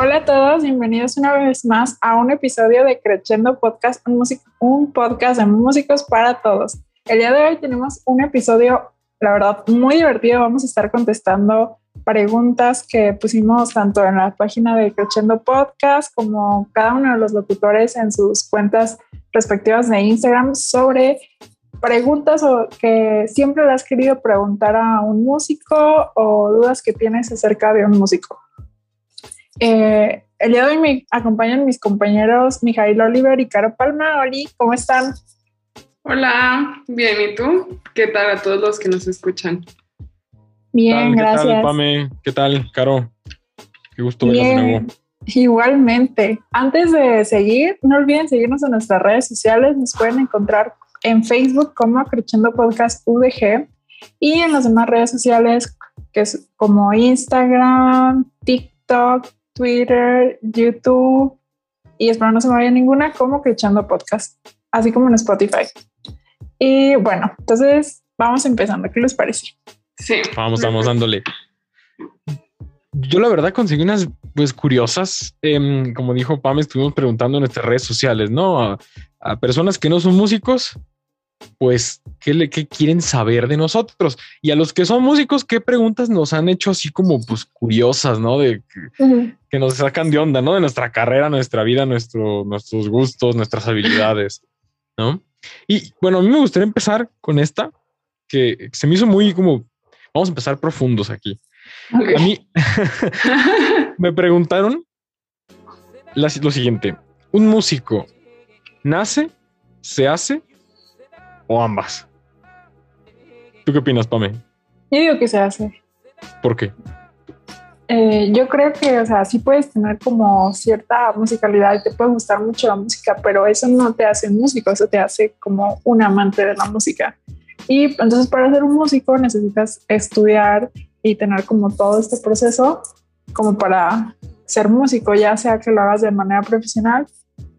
Hola a todos, bienvenidos una vez más a un episodio de Crescendo Podcast, un, un, podcast de músicos para todos. El día de hoy tenemos un episodio, la verdad, muy divertido. Vamos a estar contestando preguntas que pusimos tanto en la página de Crescendo Podcast como cada uno de los locutores en sus cuentas respectivas de Instagram sobre preguntas que siempre le has querido preguntar a un músico o dudas que tienes acerca de un músico. Eh, el día de hoy me acompañan mis compañeros Mijail Oliver y Caro Palma. Oli, ¿cómo están? Hola, bien, ¿y tú? ¿Qué tal a todos los que nos escuchan? Bien, gracias. ¿Qué tal, Pame? ¿Qué tal, Caro? Qué gusto verlos de nuevo. Igualmente. Antes de seguir, no olviden seguirnos en nuestras redes sociales. Nos pueden encontrar en Facebook como Creciendo Podcast UDG y en las demás redes sociales que es como Instagram, TikTok, Twitter, YouTube y espero no se me vaya ninguna como Crechando Podcast, así como en Spotify. Y bueno, entonces vamos empezando. ¿Qué les parece? Sí. Vamos, vamos dándole. Yo la verdad conseguí unas pues curiosas. Em, como dijo Pam, estuvimos preguntando en nuestras redes sociales, ¿no? a personas que no son músicos pues, ¿qué, le, ¿qué quieren saber de nosotros? Y a los que son músicos, ¿qué preguntas nos han hecho así como, pues, curiosas, ¿no? De que, nos sacan de onda, ¿no? De nuestra carrera, nuestra vida, nuestro, nuestros gustos, nuestras habilidades, ¿no? Y bueno, a mí me gustaría empezar con esta, que se me hizo muy como, vamos a empezar profundos aquí. A mí me preguntaron lo siguiente, ¿un músico nace, se hace o ambas? ¿Tú qué opinas, Pame? Yo digo que se hace. ¿Por qué? Eh, yo creo que, o sea, sí puedes tener como cierta musicalidad y te puede gustar mucho la música, pero eso no te hace músico, eso te hace como un amante de la música. Y entonces para ser un músico necesitas estudiar y tener como todo este proceso como para ser músico, ya sea que lo hagas de manera profesional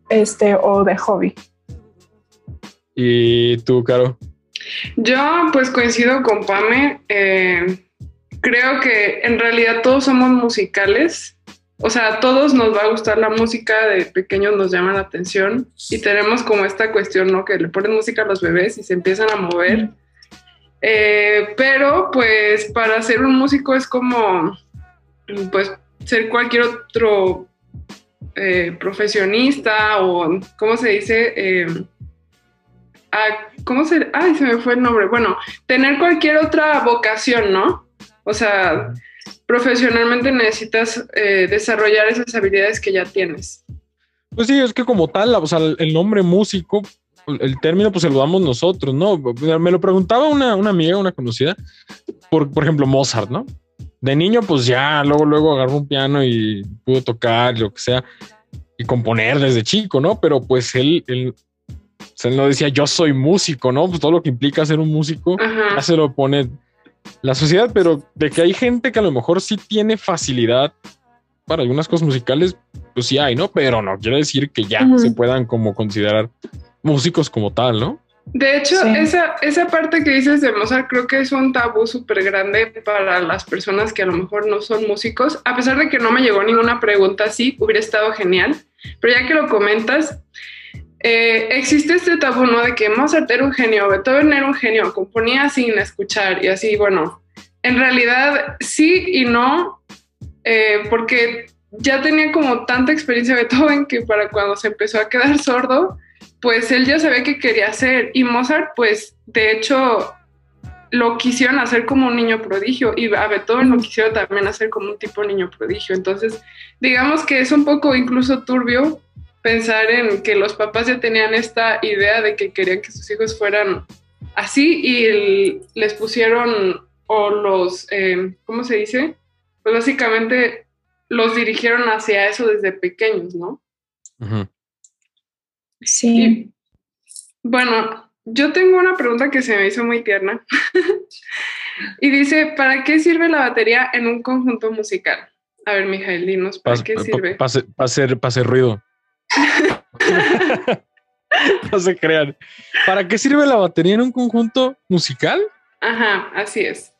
este, o de hobby. ¿Y tú, Caro? Yo pues coincido con Pame. Eh, creo que en realidad todos somos musicales. O sea, a todos nos va a gustar la música, de pequeños nos llama la atención y tenemos como esta cuestión, ¿no? Que le ponen música a los bebés y se empiezan a mover. Eh, pero pues para ser un músico es como, pues, ser cualquier otro eh, profesionista o, ¿cómo se dice? ¿Cómo se, ay, se me fue el nombre? Bueno, tener cualquier otra vocación, ¿no? O sea, profesionalmente necesitas eh, desarrollar esas habilidades que ya tienes. Pues sí, es que como tal, o sea, el nombre músico, el término, pues se lo damos nosotros, ¿no? Me lo preguntaba una, una amiga, una conocida, por, por ejemplo, Mozart, ¿no? De niño, pues ya, luego, luego agarró un piano y pudo tocar, lo que sea, y componer desde chico, ¿no? Pero pues él, él sea, él no decía yo soy músico, ¿no? Pues todo lo que implica ser un músico ya se lo pone la sociedad, pero de que hay gente que a lo mejor sí tiene facilidad para algunas cosas musicales, pues sí hay, ¿no? Pero no quiere decir que ya se puedan como considerar músicos como tal, ¿no? De hecho, esa, esa parte que dices de Mozart creo que es un tabú súper grande para las personas que a lo mejor no son músicos. A pesar de que no me llegó ninguna pregunta así, hubiera estado genial. Pero ya que lo comentas, eh, existe este tabú, ¿no? De que Mozart era un genio, Beethoven era un genio, componía sin escuchar y así, bueno, en realidad sí y no, eh, porque ya tenía como tanta experiencia Beethoven que para cuando se empezó a quedar sordo, pues él ya sabía qué quería hacer y Mozart, pues de hecho lo quisieron hacer como un niño prodigio y a Beethoven lo quisieron también hacer como un tipo niño prodigio. Entonces, digamos que es un poco incluso turbio pensar en que los papás ya tenían esta idea de que querían que sus hijos fueran así y les pusieron o los, eh, ¿cómo se dice? Pues básicamente los dirigieron hacia eso desde pequeños, ¿no? Sí. bueno, yo tengo una pregunta que se me hizo muy tierna y dice, ¿para qué sirve la batería en un conjunto musical? A ver, Mijael, dinos, ¿para qué sirve? Para hacer, hacer ruido. no se crean. ¿Para qué sirve la batería en un conjunto musical? Ajá, así es.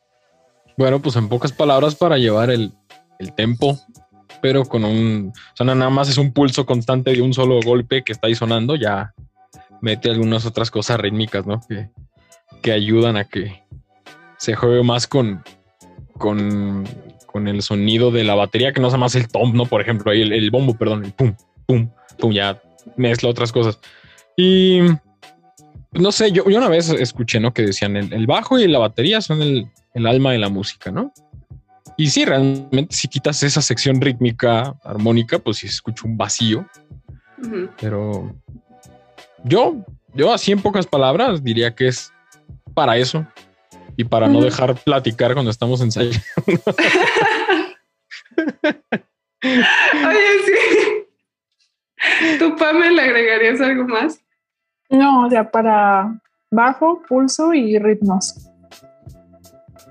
Bueno, pues en pocas palabras, para llevar el, tempo pero con un, o sea, nada más es un pulso constante de un solo golpe que está ahí sonando, ya mete algunas otras cosas rítmicas, ¿no? Que, que ayudan a que se juegue más con, con, con, el sonido de la batería, que no sea más el tom, ¿no? Por ejemplo, ahí el, bombo, perdón, el pum, pum, pum, ya mezcla otras cosas. Y no sé, yo, yo una vez escuché, ¿no? Que decían el, bajo y la batería son el, el, alma de la música, ¿no? Y sí, realmente si quitas esa sección rítmica, armónica, pues sí escucho un vacío. Pero yo, yo así en pocas palabras diría que es para eso y para no dejar platicar cuando estamos ensayando. Oye, sí. ¿Tu Pame le agregarías algo más? No, o sea, para bajo, pulso y ritmos.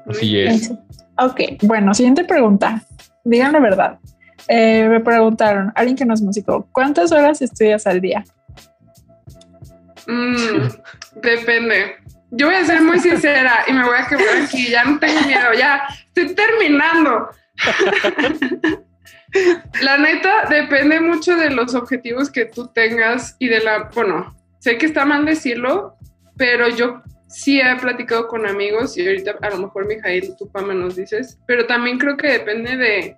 Así es. Ok, bueno, siguiente pregunta. Digan la verdad. Eh, me preguntaron, alguien que no es músico, ¿cuántas horas estudias al día? Mm, depende. Yo voy a ser muy sincera y me voy a quebrar aquí, ya no tengo miedo, ya estoy terminando. la neta depende mucho de los objetivos que tú tengas y de la, bueno, sé que está mal decirlo, pero yo sí he platicado con amigos y ahorita a lo mejor Mijail, tú Pama nos dices, pero también creo que depende de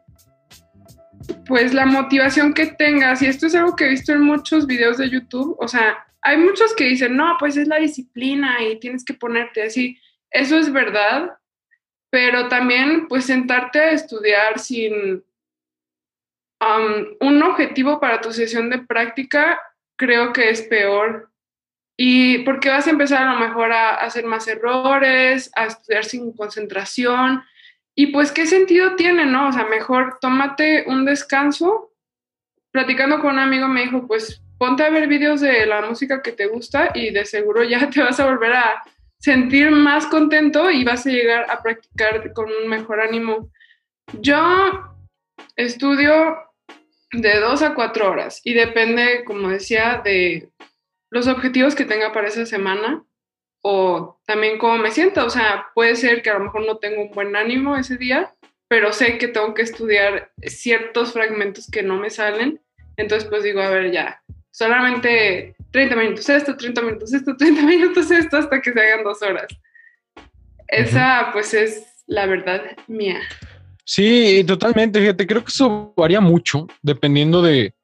pues la motivación que tengas. Y esto es algo que he visto en muchos videos de YouTube, o sea, hay muchos que dicen, no, pues es la disciplina y tienes que ponerte así, eso es verdad, pero también pues sentarte a estudiar sin un objetivo para tu sesión de práctica creo que es peor y porque vas a empezar a lo mejor a, hacer más errores, a estudiar sin concentración. Y pues, ¿qué sentido tiene, no? O sea, mejor tómate un descanso. Platicando con un amigo me dijo, pues ponte a ver vídeos de la música que te gusta y de seguro ya te vas a volver a sentir más contento y vas a llegar a practicar con un mejor ánimo. Yo estudio de dos a cuatro horas y depende, como decía, de los objetivos que tenga para esa semana o también cómo me siento. O sea, puede ser que a lo mejor no tengo un buen ánimo ese día, pero sé que tengo que estudiar ciertos fragmentos que no me salen. Entonces, pues digo, a ver, ya, solamente 30 minutos esto, 30 minutos esto, 30 minutos esto, hasta que se hagan dos horas. Esa, pues, es la verdad mía. Sí, totalmente. Fíjate, creo que eso varía mucho dependiendo de,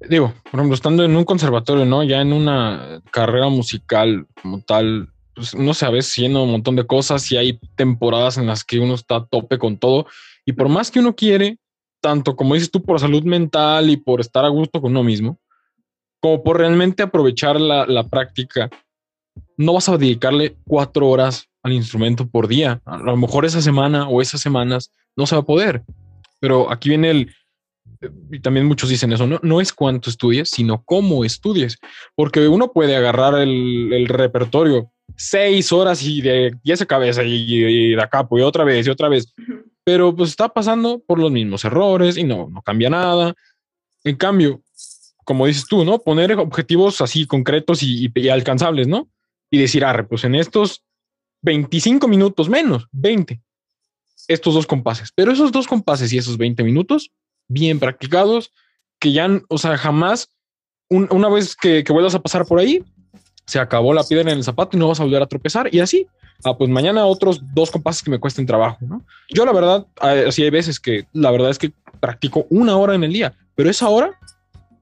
digo, por ejemplo, estando en un conservatorio, ¿no? Ya en una carrera musical como tal, pues uno se ve haciendo un montón de cosas y hay temporadas en las que uno está a tope con todo. Y por más que uno quiere, tanto como dices tú, por salud mental y por estar a gusto con uno mismo, como por realmente aprovechar la práctica, no vas a dedicarle cuatro horas al instrumento por día. A lo mejor esa semana o esas semanas no se va a poder. Pero aquí viene el, y también muchos dicen eso, no, no es cuánto estudies, sino cómo estudies, porque uno puede agarrar el, repertorio seis horas y de y esa cabeza y, de acá, pues otra vez y otra vez, pero pues está pasando por los mismos errores y no, no cambia nada. En cambio, como dices tú, ¿no? Poner objetivos así concretos y, y alcanzables, ¿no? Y decir, arre, pues en estos 25 minutos menos, 20, estos dos compases, pero esos dos compases y esos 20 minutos bien practicados, que ya, o sea, jamás, una vez que, vuelvas a pasar por ahí, se acabó la piedra en el zapato y no vas a volver a tropezar y así. Ah, pues mañana otros dos compases que me cuesten trabajo, ¿no? Yo la verdad, así hay veces que la verdad es que practico una hora en el día, pero esa hora,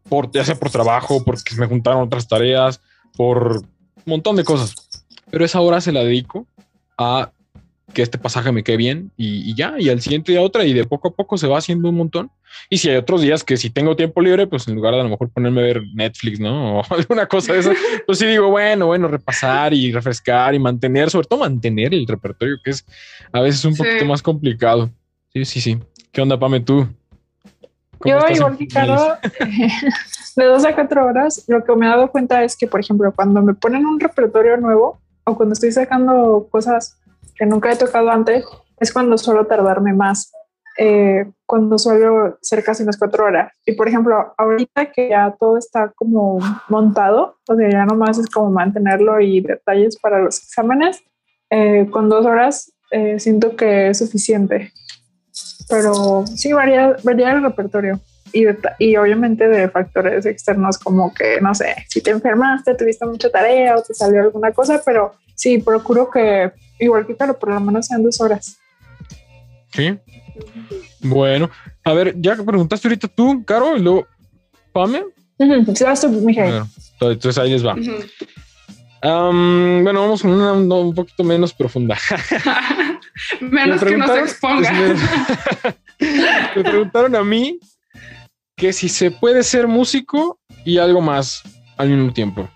por, ya sea por trabajo, porque me juntaron otras tareas, por un montón de cosas, pero esa hora se la dedico a que este pasaje me quede bien y, ya, y al siguiente día otra, y de poco a poco se va haciendo un montón. Y si hay otros días que si tengo tiempo libre, pues en lugar de a lo mejor ponerme a ver Netflix, ¿no? O alguna cosa de eso, pues sí digo, bueno, bueno, repasar y refrescar y mantener, sobre todo mantener el repertorio, que es a veces un poquito más complicado. Sí, sí, sí. ¿Qué onda, Pame, tú? Yo igual que de dos a cuatro horas, lo que me he dado cuenta es que, por ejemplo, cuando me ponen un repertorio nuevo o cuando estoy sacando cosas que nunca he tocado antes, es cuando suelo tardarme más, eh, cuando suelo ser casi unas cuatro horas. Y por ejemplo, ahorita que ya todo está como montado, o sea, ya nomás es como mantenerlo y detalles para los exámenes, eh, con dos horas eh, siento que es suficiente. pero sí varía, varía el repertorio. Y, y, obviamente de factores externos como que, no sé, si te enfermaste, tuviste mucha tarea o te salió alguna cosa, pero sí, procuro que igual que claro, por lo menos sean dos horas. Sí. Bueno, a ver, ya que preguntaste ahorita tú, Caro, y luego, Pame. Entonces ahí les va. bueno, vamos con una, un poquito menos profunda. menos que nos exponga. me preguntaron a mí que si se puede ser músico y algo más al mismo tiempo.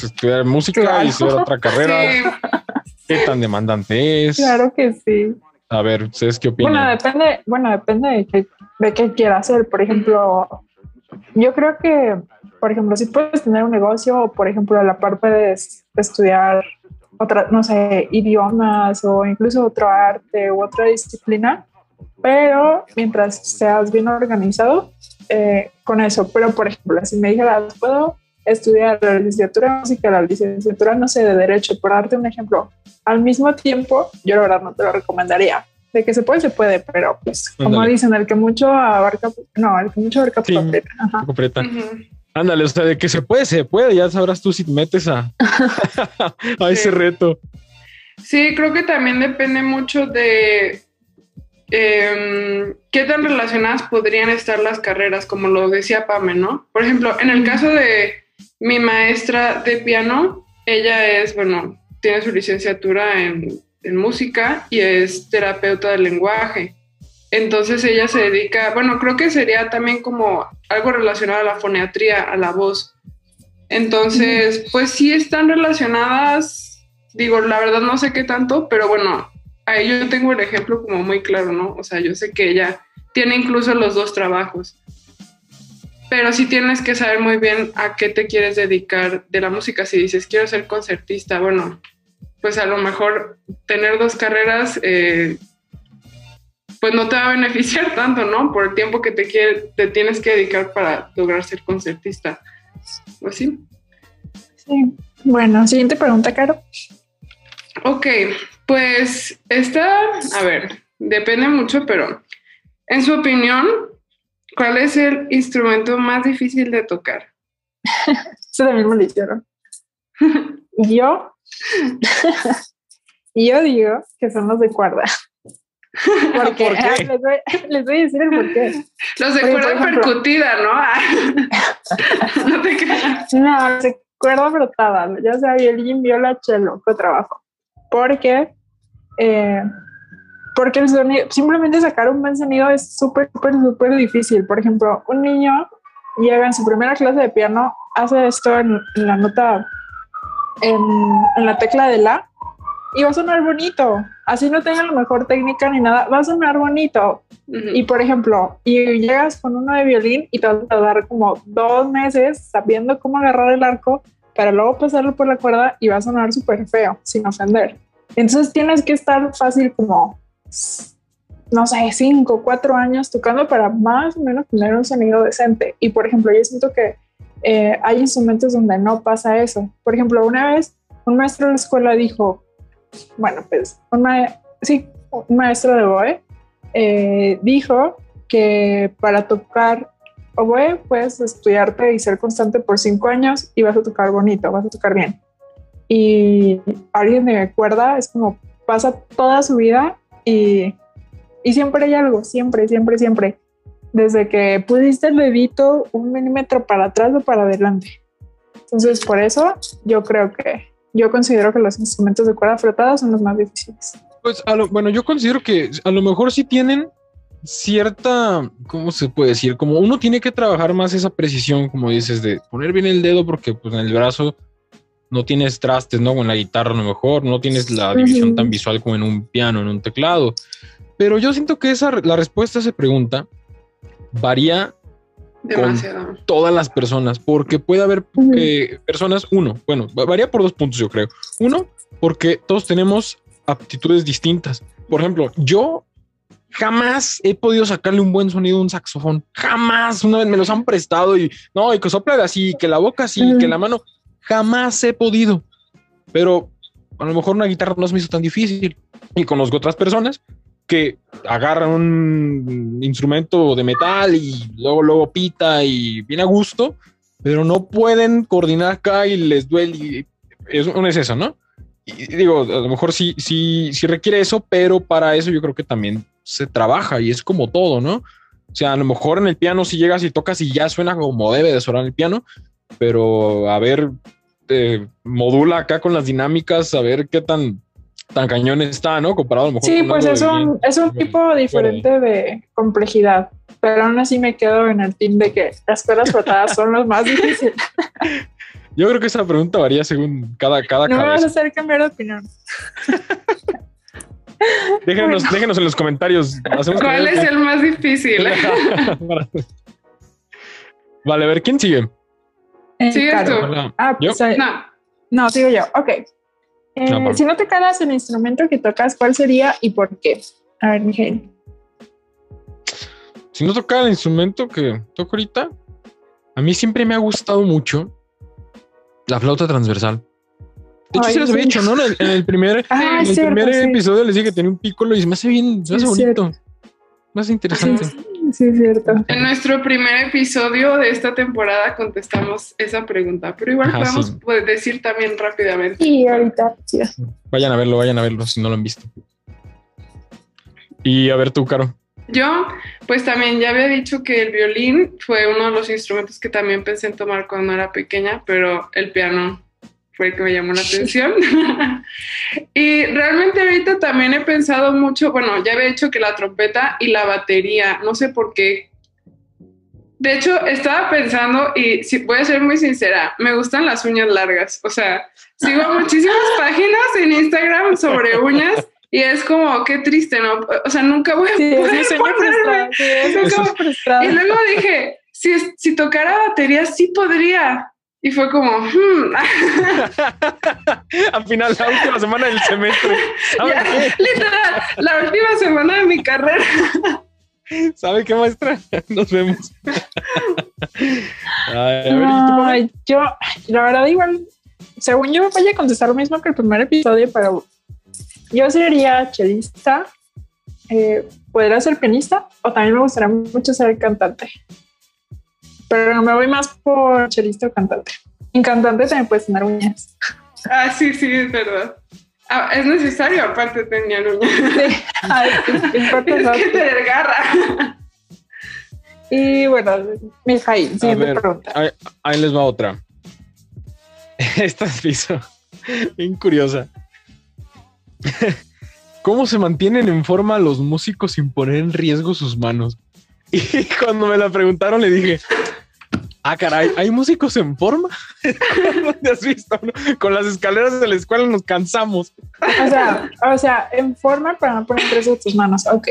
Estudiar música y estudiar otra carrera. ¿Qué tan demandante es? Claro que sí. A ver, ¿ustedes qué opinan? Bueno, depende, bueno, depende de qué, de qué quiera hacer. Por ejemplo, yo creo que, por ejemplo, si puedes tener un negocio o, por ejemplo, a la par puedes estudiar otra, no sé, idiomas o incluso otro arte u otra disciplina, pero mientras seas bien organizado eh, con eso. Pero, por ejemplo, si me dijeras, puedo estudiar la licenciatura de música, la licenciatura, no sé, de derecho, por darte un ejemplo, al mismo tiempo, yo la verdad no te lo recomendaría. De que se puede, se puede, pero pues, como dicen, el que mucho abarca, no, el que mucho abarca sí, completa. Ándale, o sea, de que se puede, se puede, ya sabrás tú si te metes a, a ese reto. Sí, creo que también depende mucho de eh, qué tan relacionadas podrían estar las carreras, como lo decía Pame, ¿no? Por ejemplo, en el caso de mi maestra de piano, ella es, bueno, tiene su licenciatura en, música y es terapeuta del lenguaje. Entonces ella se dedica, bueno, creo que sería también como algo relacionado a la foneatría, a la voz. Entonces, pues sí están relacionadas, digo, la verdad no sé qué tanto, pero bueno, ahí yo tengo el ejemplo como muy claro, ¿no? O sea, yo sé que ella tiene incluso los dos trabajos pero sí tienes que saber muy bien a qué te quieres dedicar de la música. Si dices, quiero ser concertista, bueno, pues a lo mejor tener dos carreras, eh, pues no te va a beneficiar tanto, ¿no? Por el tiempo que te, quiere, te tienes que dedicar para lograr ser concertista. ¿O sí? Sí. Bueno, siguiente pregunta, Caro. Ok, pues esta, a ver, depende mucho, pero en su opinión, ¿Cuál es el instrumento más difícil de tocar? Eso también me lo hicieron. yo, yo digo que son los de cuerda. Porque ¿Por qué? les, voy, les, voy, a decir el porqué. Los de cuerda percutida, ¿no? no te creas. No, los de cuerda frotada, ya sea violín, viola, cello, fue trabajo. Porque eh, porque el sonido, simplemente sacar un buen sonido es súper, súper, súper difícil. Por ejemplo, un niño llega en su primera clase de piano, hace esto en, la nota, en, la tecla de la, y va a sonar bonito. Así no tenga la mejor técnica ni nada, va a sonar bonito. Y por ejemplo, y llegas con uno de violín y te vas a tardar como dos meses sabiendo cómo agarrar el arco para luego pasarlo por la cuerda y va a sonar súper feo, sin ofender. Entonces tienes que estar fácil como no sé, cinco, cuatro años tocando para más o menos tener un sonido decente. Y por ejemplo, yo siento que eh, hay instrumentos donde no pasa eso. Por ejemplo, una vez un maestro de la escuela dijo, bueno, pues, un, sí, un maestro de oboe eh, dijo que para tocar oboe puedes estudiarte y ser constante por cinco años y vas a tocar bonito, vas a tocar bien. Y alguien de cuerda es como pasa toda su vida y, siempre hay algo, siempre, siempre, siempre. Desde que pusiste el dedito un milímetro para atrás o para adelante. Entonces, por eso yo creo que, yo considero que los instrumentos de cuerda frotada son los más difíciles. Pues, bueno, yo considero que a lo mejor sí tienen cierta, ¿cómo se puede decir? Como uno tiene que trabajar más esa precisión, como dices, de poner bien el dedo, porque pues en el brazo no tienes trastes, ¿no? Con la guitarra a lo mejor, no tienes la división tan visual como en un piano, en un teclado. Pero yo siento que esa, la respuesta a esa pregunta varía Demasiado. con todas las personas, porque puede haber eh, personas, uno, bueno, varía por dos puntos yo creo. Uno, porque todos tenemos aptitudes distintas. Por ejemplo, yo jamás he podido sacarle un buen sonido a un saxofón. Jamás. Una vez me los han prestado y no, y que sopla así, que la boca así, que la mano. Jamás he podido. Pero a lo mejor una guitarra no se me hizo tan difícil. Y conozco otras personas que agarran un instrumento de metal y luego, luego pita y viene a gusto, pero no pueden coordinar acá y les duele. Es, es eso, ¿no? Y digo, a lo mejor sí, sí, sí requiere eso, pero para eso yo creo que también se trabaja y es como todo, ¿no? O sea, a lo mejor en el piano si llegas y tocas y ya suena como debe de sonar el piano, pero a ver, eh, modula acá con las dinámicas, a ver qué tan, tan cañón está, ¿no? Comparado a lo mejor. Sí, pues es un, es un tipo diferente de complejidad, pero aún así me quedo en el team de que las cuerdas frotadas son los más difíciles. Yo creo que esa pregunta varía según cada, cada No me vas a cabeza. hacer cambiar de opinión. Déjenos, déjenos en los comentarios. Hacemos ¿Cuál es el más difícil? vale, a ver, ¿quién sigue? Eh, Sigues Caro. tú. Hola. Ah, ¿Yo? pues, eh, No, no, sigo yo. Ok. Eh, No, si no tocaras el instrumento que tocas, ¿cuál sería y por qué? A ver, Miguel. Si no tocara el instrumento que toco ahorita, a mí siempre me ha gustado mucho la flauta transversal. De hecho, Ay, sí las había hecho, ¿no? En el, en el primer, Ah, en es el cierto, primer sí. episodio les dije que tenía un piccolo y se me hace bien, se me hace bonito. Más interesante. Sí, sí, es cierto. en nuestro primer episodio de esta temporada contestamos esa pregunta, pero igual Ajá, podemos sí. pues, decir también rápidamente. Y ahorita, sí. Vayan a verlo, vayan a verlo si no lo han visto. Y a ver tú, Caro. Yo, pues también ya había dicho que el violín fue uno de los instrumentos que también pensé en tomar cuando era pequeña, pero el piano fue el que me llamó la atención. y realmente ahorita también he pensado mucho, bueno, ya había dicho que la trompeta y la batería, no sé por qué. De hecho, estaba pensando, y si voy a ser muy sincera, me gustan las uñas largas. O sea, sigo muchísimas páginas en Instagram sobre uñas y es como, qué triste, ¿no? O sea, nunca voy a Sí, poder sueño ponerme-. Sí, frustrado. y luego dije, si, si tocara batería, sí podría. Y fue como, hmm, Al final, la última semana del semestre. ¿Sabe ya, qué? literal, la última semana de mi carrera. ¿Sabe qué, maestra? Nos vemos. Ay, a. Ay, yo, la verdad, igual, según yo, voy a contestar lo mismo que el primer episodio, pero yo sería chelista, eh, podría ser pianista, o también me gustaría mucho ser cantante. Pero me voy más por chelista o cantante. En cantante también puedes tener uñas. Ah, sí, sí, es verdad. Ah, es necesario, aparte tenían uñas. Sí. Ay, es- es Es que te desgarra. Y bueno, Mijail, siguiente ver, pregunta. ahí, ahí les va otra. Esta se hizo bien curiosa. ¿Cómo se mantienen en forma los músicos sin poner en riesgo sus manos? Y cuando me la preguntaron le dije, ah, caray, ¿hay músicos en forma? ¿Dónde has visto? no? Con las escaleras de la escuela nos cansamos. O sea, o sea, en forma para no poner tres de tus manos. Ok.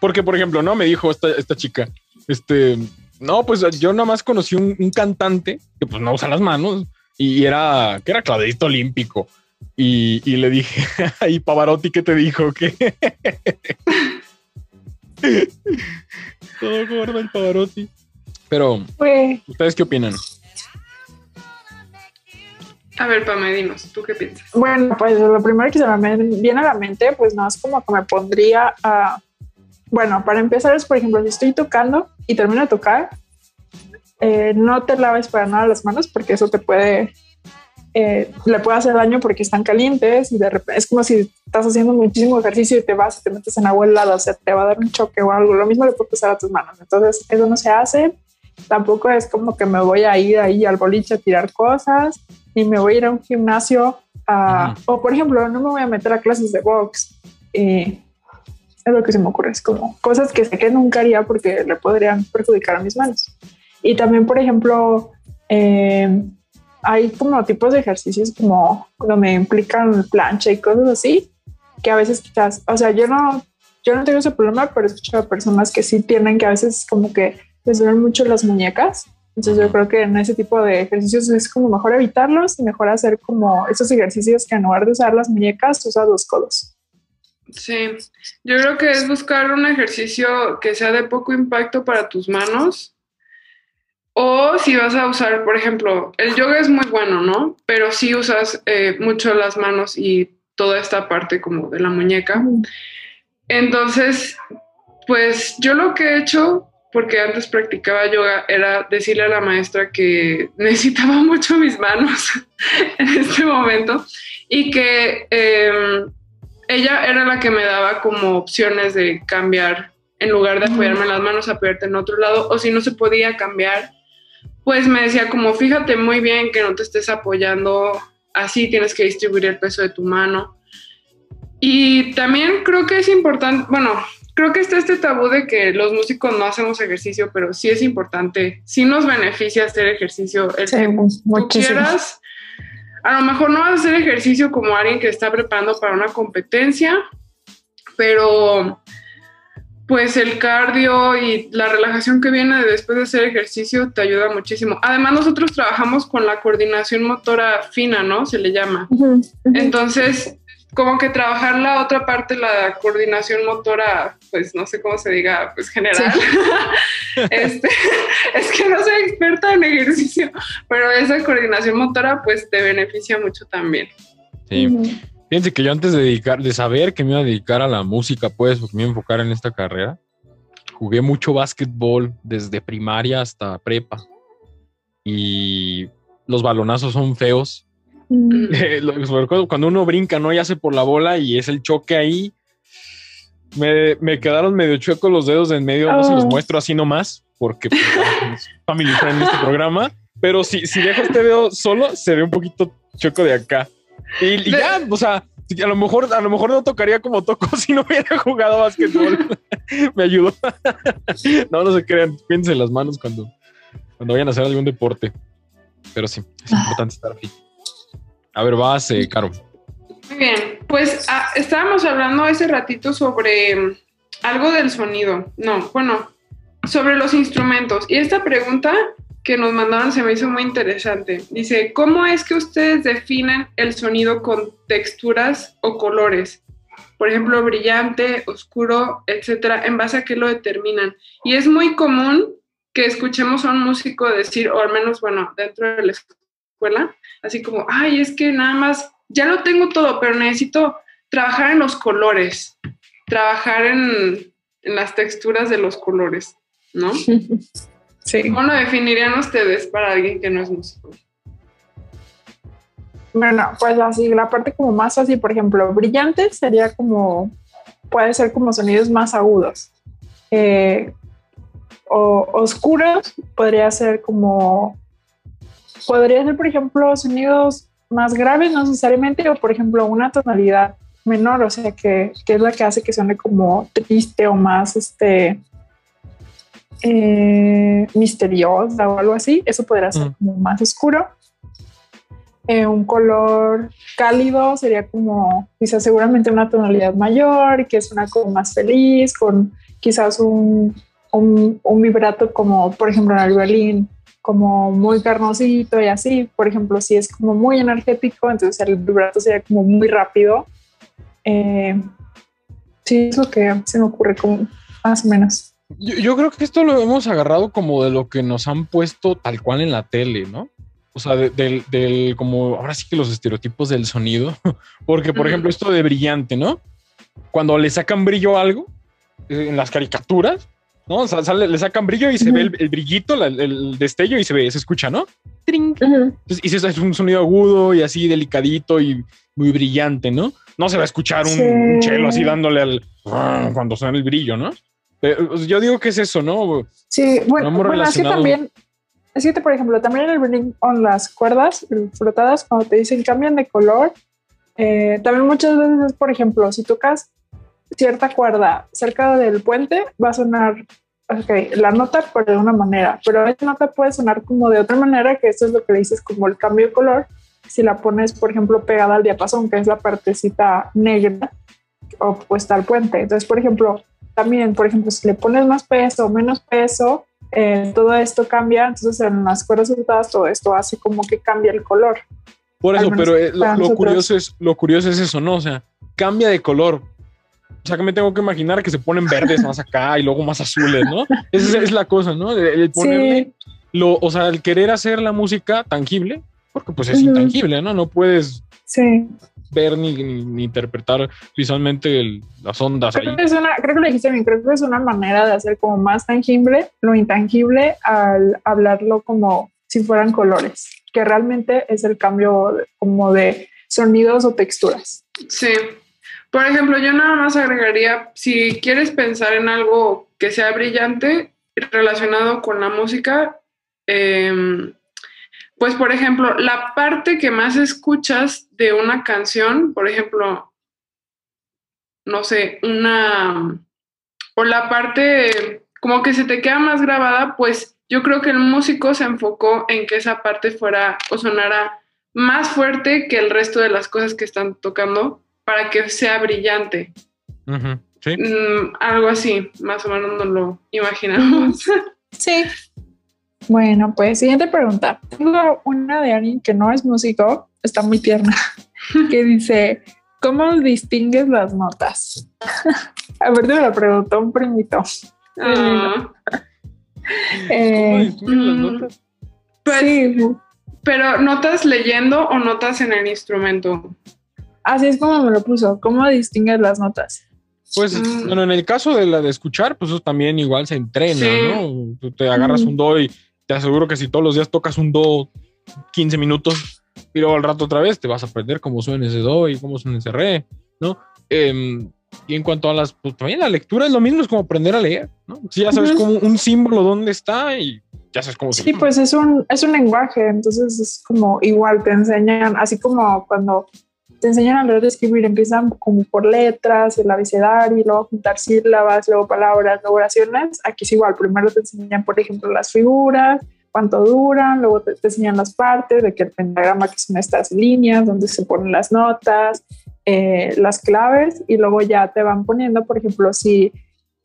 Porque, por ejemplo, no me dijo esta, esta chica, este, no, pues yo nada más conocí un, un cantante que pues no usa las manos y era, que era clavadista olímpico. Y, y le dije, y Pavarotti, ¿qué te dijo? ¿Qué? Todo gordo el Pavarotti. Pero, Pues, ¿ustedes qué opinan? A ver, Pame, dinos, ¿tú qué piensas? Bueno, pues lo primero que se me viene a la mente, pues no es como que me pondría a... Bueno, para empezar es, por ejemplo, si estoy tocando y termino de tocar, eh, no te laves para nada las manos porque eso te puede... eh, le puede hacer daño porque están calientes y de repente es como si estás haciendo muchísimo ejercicio y te vas y te metes en agua helada, o sea, te va a dar un choque o algo. Lo mismo le puede pasar a tus manos. Entonces, eso no se hace. Tampoco es como que me voy a ir ahí al boliche a tirar cosas ni me voy a ir a un gimnasio a, o por ejemplo, no me voy a meter a clases de box. Eh, es lo que se me ocurre, es como cosas que sé que nunca haría porque le podrían perjudicar a mis manos. Y también, por ejemplo, eh, hay como tipos de ejercicios como donde implican plancha y cosas así, que a veces quizás, o sea, yo no, yo no tengo ese problema, pero he escuchado a personas que sí tienen que a veces como que les duelen mucho las muñecas. Entonces yo creo que en ese tipo de ejercicios es como mejor evitarlos y mejor hacer como esos ejercicios que en lugar de usar las muñecas, usas los codos. Sí, yo creo que es buscar un ejercicio que sea de poco impacto para tus manos. O si vas a usar, por ejemplo, el yoga es muy bueno, ¿no? Pero si usas eh, mucho las manos y toda esta parte como de la muñeca. Entonces, pues yo lo que he hecho, porque antes practicaba yoga, era decirle a la maestra que necesitaba mucho mis manos en este momento y que em, ella era la que me daba como opciones de cambiar, en lugar de apoyarme en las manos, apoyarte en otro lado, o si no se podía cambiar, pues me decía como, fíjate muy bien que no te estés apoyando así, tienes que distribuir el peso de tu mano. Y también creo que es importante, bueno, creo que está este tabú de que los músicos no hacemos ejercicio, pero sí es importante, sí nos beneficia hacer ejercicio. El que tú quieras, a lo mejor no vas a hacer ejercicio como alguien que está preparando para una competencia, pero pues el cardio y la relajación que viene después de hacer ejercicio te ayuda muchísimo. Además, nosotros trabajamos con la coordinación motora fina, ¿no? Se le llama. Entonces, como que trabajar la otra parte, la coordinación motora, pues no sé cómo se diga, pues general. este, es que no soy experta en ejercicio, pero esa coordinación motora pues te beneficia mucho también. Sí. Fíjense que yo antes de dedicar, de saber que me iba a dedicar a la música, pues, me iba a enfocar en esta carrera, jugué mucho básquetbol desde primaria hasta prepa. Y los balonazos son feos cuando uno brinca, ¿no? Y hace por la bola y es el choque ahí. Me, quedaron medio chuecos los dedos en medio, no se los oh. muestro así nomás, porque pues, es familiar en este programa. Pero si, si dejo este dedo solo, se ve un poquito chueco de acá. Y, ya, o sea, a lo mejor, a lo mejor no tocaría como toco si no hubiera jugado básquetbol. Me ayudó. no, no se crean, piensen las manos cuando, cuando vayan a hacer algún deporte. Pero sí, es importante estar aquí. A ver, vas, eh, Caro. Muy bien, pues ah, estábamos hablando ese ratito sobre mm, algo del sonido. No, bueno, sobre los instrumentos. Y esta pregunta que nos mandaron se me hizo muy interesante. Dice, ¿cómo es que ustedes definen el sonido con texturas o colores? Por ejemplo, brillante, oscuro, etcétera, en base a qué lo determinan. Y es muy común que escuchemos a un músico decir, o al menos, bueno, dentro del así como, ay, es que nada más, ya lo tengo todo, pero necesito trabajar en los colores, trabajar en, las texturas de los colores, ¿no? Sí. ¿Cómo lo definirían ustedes para alguien que no es músico? Bueno, pues así, la parte como más así, por ejemplo, brillante sería como, puede ser como sonidos más agudos. Eh, o oscuros podría ser como podría ser, por ejemplo, sonidos más graves, no necesariamente, o por ejemplo, una tonalidad menor, o sea, que, es la que hace que suene como triste o más este eh, misteriosa o algo así. Eso podría ser mm. como más oscuro. Eh, un color cálido sería como quizás seguramente una tonalidad mayor, que es una como más feliz, con quizás un, un, un vibrato como por ejemplo en el violín como muy carnosito y así. Por ejemplo, si es como muy energético, entonces el vibrato sería como muy rápido. Eh, sí, es lo que se me ocurre como más o menos. Yo, creo que esto lo hemos agarrado como de lo que nos han puesto tal cual en la tele, ¿no? O sea, del, como ahora sí que los estereotipos del sonido, porque por ejemplo esto de brillante, ¿no? Cuando le sacan brillo a algo eh, en las caricaturas, ¿no? O sea, le sacan brillo y se ve el, brillito, el, destello y se ve, se escucha, ¿no? y si es un sonido agudo y así delicadito y muy brillante, ¿no? No se va a escuchar un, chelo así dándole al cuando suena el brillo, ¿no? Pero, yo digo que es eso, ¿no? Sí, bueno, bueno así también, así que, por ejemplo, también en el brilling on las cuerdas frotadas, cuando te dicen cambian de color, eh, también muchas veces, por ejemplo, si tocas cierta cuerda cerca del puente, va a sonar ok, la nota por de una manera, pero esa nota puede sonar como de otra manera, que eso es lo que dices como el cambio de color. Si la pones, por ejemplo, pegada al diapasón, que es la partecita negra opuesta al puente. Entonces, por ejemplo, también, por ejemplo, si le pones más peso o menos peso, eh, todo esto cambia. Entonces, en las cuerdas soltadas, todo esto hace como que cambia el color. Por eso, pero eh, lo, curioso es, lo curioso es eso, ¿no? O sea, cambia de color, o sea, que me tengo que imaginar que se ponen verdes más acá y luego más azules, ¿no? Esa es, la cosa, ¿no? El, ponerle lo, o sea, el querer hacer la música tangible, porque pues es intangible, ¿no? No puedes. Sí. ver ni, ni- interpretar visualmente las ondas Creo ahí. que, es una, creo que lo dijiste bien, creo que es una manera de hacer como más tangible lo intangible al hablarlo como si fueran colores, que realmente es el cambio como de sonidos o texturas. Sí. Por ejemplo, yo nada más agregaría, si quieres pensar en algo que sea brillante relacionado con la música, em, pues por ejemplo, la parte que más escuchas de una canción, por ejemplo, no sé, una, o la parte como que se te queda más grabada, pues yo creo que el músico se enfocó en que esa parte fuera o sonara más fuerte que el resto de las cosas que están tocando para que sea brillante. Sí. Mm, algo así, más o menos nos lo imaginamos. Sí. Bueno, pues siguiente pregunta. Tengo una de alguien que no es músico, está muy tierna, que dice, ¿cómo distingues las notas? A ver, te lo preguntó un primito. Ah, ¿Cómo Eh, distinguen las mm. notas? pues, sí, pero notas leyendo o notas en el instrumento. Así es como me lo puso. ¿Cómo distingues las notas? Pues, Mm. bueno, en el caso de la de escuchar, pues eso también igual se entrena, Sí. ¿no? Tú te agarras Mm. un do y te aseguro que si todos los días tocas un do 15 minutos y luego al rato otra vez te vas a aprender cómo suena ese do y cómo suena ese re, ¿no? Em, y en cuanto a las, pues también la lectura es lo mismo, es como aprender a leer, ¿no? Si ya sabes Ujú. como un símbolo dónde está y ya sabes cómo se Sí, llama. pues es un, es un lenguaje, entonces es como igual, te enseñan, así como cuando te enseñan a leer y escribir, empiezan como por letras, el abecedario, luego juntar sílabas, luego palabras, luego oraciones. Aquí es igual, primero te enseñan, por ejemplo, las figuras, cuánto duran, luego te, te enseñan las partes, de que el pentagrama, que son estas líneas donde se ponen las notas, eh, las claves, y luego ya te van poniendo, por ejemplo, si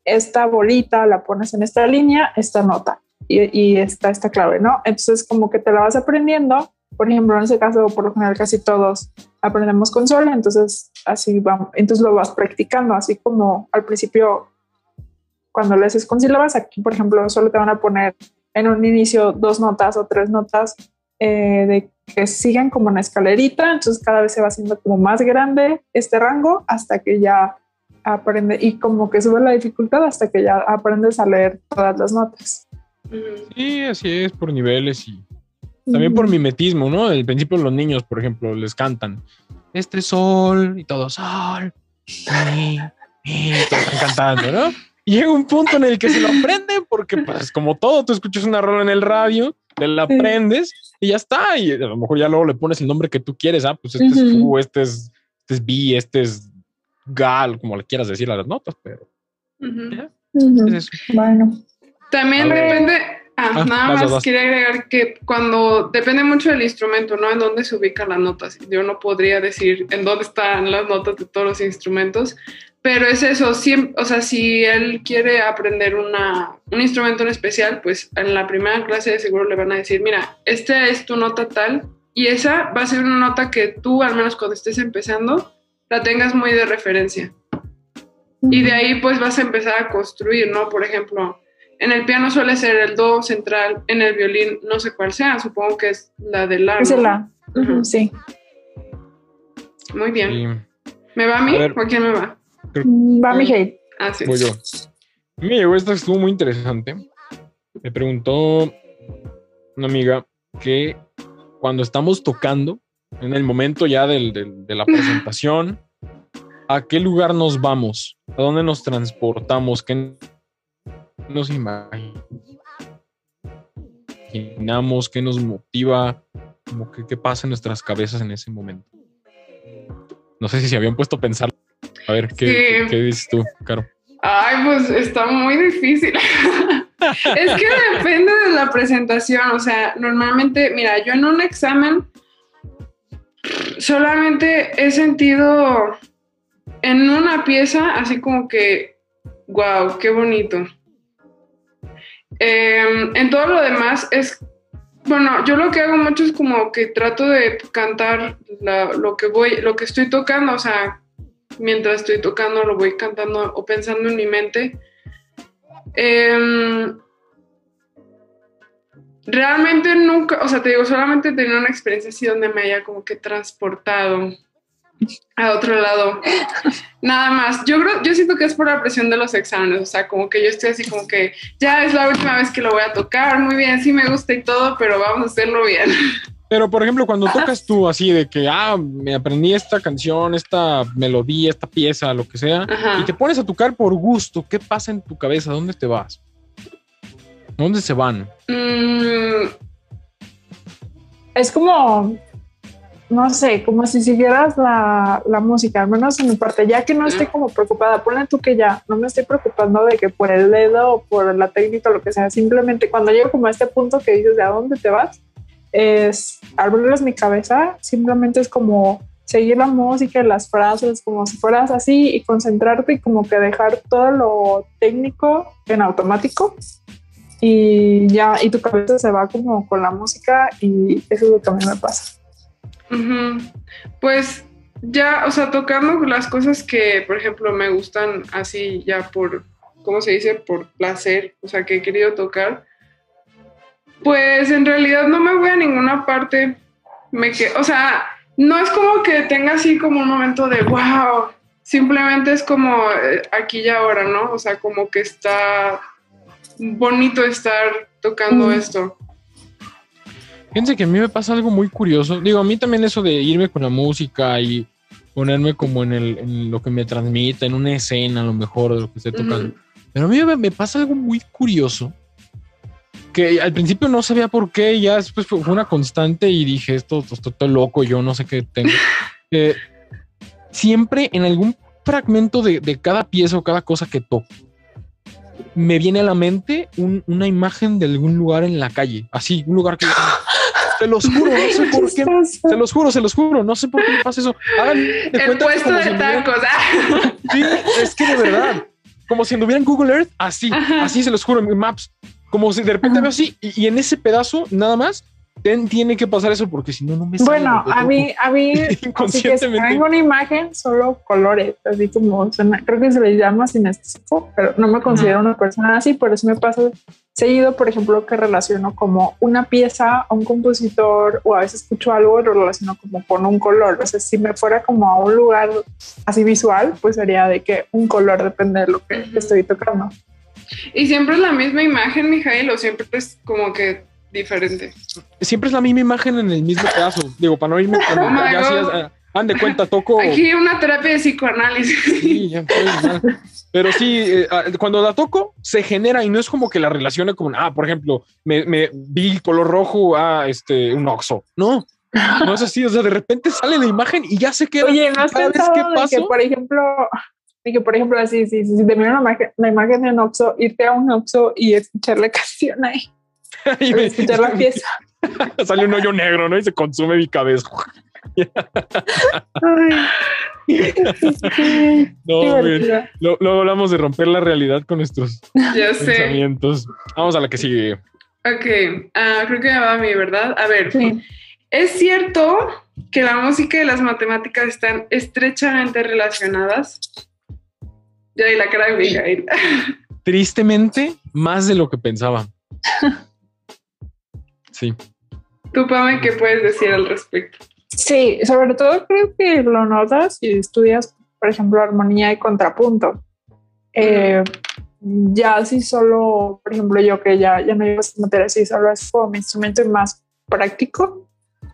esta bolita la pones en esta línea, esta nota y, y está esta clave, ¿no? Entonces como que te la vas aprendiendo, por ejemplo, en ese caso, por lo general casi todos aprendemos con sol, entonces así vamos, entonces lo vas practicando, así como al principio cuando le haces con sílabas, aquí por ejemplo solo te van a poner en un inicio dos notas o tres notas eh, de que siguen como una escalerita, entonces cada vez se va haciendo como más grande este rango hasta que ya aprende y como que sube la dificultad hasta que ya aprendes a leer todas las notas. Sí, así es, por niveles y también por mimetismo, ¿no? Al principio los niños, por ejemplo, les cantan este sol y todo sol, mi, mi, todos están cantando, ¿no? Y llega un punto en el que se lo aprenden porque, pues, como todo, tú escuchas una rola en el radio, te la aprendes y ya está. Y a lo mejor ya luego le pones el nombre que tú quieres, ah, pues este es Ujú. Fu, este es, este es B, este es Gal, como le quieras decir a las notas, pero Ujú. ya, Ujú. es eso. Bueno, También depende, ah, Ah, nada más vas, vas. quería agregar que cuando depende mucho del instrumento, ¿no? En dónde se ubican las notas. Yo no podría decir en dónde están las notas de todos los instrumentos, pero es eso, siempre, o sea, si él quiere aprender una, un instrumento en especial, pues en la primera clase de seguro le van a decir, mira, esta es tu nota tal y esa va a ser una nota que tú, al menos cuando estés empezando, la tengas muy de referencia. Y de ahí pues vas a empezar a construir, ¿no? Por ejemplo, en el piano suele ser el do central, en el violín no sé cuál sea, supongo que es la de la. es el A. Ujú. Sí. Muy bien. Y ¿Me va a mí A ver. o a quién me va? Mm, Va Miguel. Ah, sí. voy yo. A mí me llegó esta que estuvo muy interesante. Me preguntó una amiga que cuando estamos tocando, en el momento ya del- del- de la presentación, ¿a qué lugar nos vamos? ¿A dónde nos transportamos? ¿Qué nos imaginamos? ¿Qué nos motiva? Como que, ¿Qué pasa en nuestras cabezas en ese momento? No sé si se habían puesto a pensar. A ver, ¿qué, Sí. qué- qué dices tú, Caro? Ay, pues está muy difícil. es que depende de la presentación. O sea, normalmente, mira, yo en un examen solamente he sentido en una pieza así como que, wow, qué bonito. Em, en todo lo demás es, bueno, yo lo que hago mucho es como que trato de cantar lo que voy, lo que estoy tocando, o sea, mientras estoy tocando lo voy cantando o pensando en mi mente. Em, realmente nunca, o sea, te digo, solamente he tenido una experiencia así donde me haya como que transportado. A otro lado. Nada más. Yo creo, yo siento que es por la presión de los exámenes. O sea, como que yo estoy así como que ya es la última vez que lo voy a tocar. Muy bien, sí me gusta y todo, pero vamos a hacerlo bien. Pero, por ejemplo, cuando tocas tú así de que, ah, me aprendí esta canción, esta melodía, esta pieza, lo que sea, Ajá. y te pones a tocar por gusto, ¿qué pasa en tu cabeza? ¿Dónde te vas? ¿Dónde se van? Mm, Es como, no sé, como si siguieras la, la música, al menos en mi parte, ya que no estoy como preocupada, ponle tú que ya no me estoy preocupando de que por el dedo o por la técnica o lo que sea, simplemente cuando llego como a este punto que dices de a dónde te vas, es abrirles mi cabeza, simplemente es como seguir la música, las frases, como si fueras así y concentrarte y como que dejar todo lo técnico en automático y ya, y tu cabeza se va como con la música y eso es lo que a mí me pasa. Pues ya, o sea, tocando las cosas que, por ejemplo, me gustan así ya por, ¿cómo se dice? Por placer, o sea, que he querido tocar. Pues en realidad no me voy a ninguna parte. Me que, o sea, no es como que tenga así como un momento de wow. Simplemente es como eh, aquí y ahora, ¿no? O sea, como que está bonito estar tocando Mm. esto. Fíjense que a mí me pasa algo muy curioso. Digo, a mí también eso de irme con la música y ponerme como en, el, en lo que me transmita, en una escena a lo mejor de lo que esté tocando. Ujú. Pero a mí me, me pasa algo muy curioso que al principio no sabía por qué, ya después fue una constante y dije, esto esto- estoy loco, yo no sé qué tengo. Eh, siempre en algún fragmento de, de cada pieza o cada cosa que toco, me viene a la mente un- una imagen de algún lugar en la calle, así, un lugar que... Se los juro, no sé por qué. Se los juro, se los juro, no sé por qué me pasa eso. Hagan de El puesto de si anduvieran- tacos. ah. Sí, es que de verdad, como si anduviera en Google Earth, así, Ajá. así se los juro en Maps. Como si de repente Ajá. veo así y, y en ese pedazo nada más ten- tiene que pasar eso porque si no, no me sale. Bueno, a mí, a mí, así que si tengo una imagen, solo colores, así como suena, creo que se le llama sinestésico, pero no me considero una persona así, por eso me pasa seguido, por ejemplo, que relaciono como una pieza a un compositor o a veces escucho algo y lo relaciono como con un color. O sea, si me fuera como a un lugar así visual, pues sería de que un color depende de lo que estoy tocando. ¿Y siempre es la misma imagen, Mijael, o siempre es como que diferente? Siempre es la misma imagen en el mismo pedazo. Digo, para no irme con Oh ya ah, han de cuenta, toco. Aquí una terapia de psicoanálisis. Sí, ya mal. Pero sí, eh, ah, cuando la toco, se genera y no es como que la relacione con, ah, por ejemplo, me, me vi el color rojo a este, un oxo. No, no es así. O sea, de repente sale la imagen y ya sé que Oye, ¿no has cada vez que de que, paso. por ejemplo, de que, por ejemplo, así, si, te imagen, la imagen de un Oxxo, irte a un Oxxo y escuchar la canción ahí, y me- escuchar la pieza? sale un hoyo negro, ¿no? Y se consume mi cabeza. Ay, No. Lo- Luego hablamos de romper la realidad con nuestros ya sé. pensamientos. Vamos a la que sigue. Ok, ah, creo que va a mí, ¿verdad? A ver, Sí. ¿es cierto que la música y las matemáticas están estrechamente relacionadas? Ya, y la cara de. Tristemente, más de lo que pensaba. Sí. Tú, Pame, ¿qué puedes decir al respecto? Sí, sobre todo creo que lo notas si estudias, por ejemplo, armonía y contrapunto. Eh, ya si solo, por ejemplo, yo que ya, ya no llevo esta materia, si solo es como mi instrumento más práctico,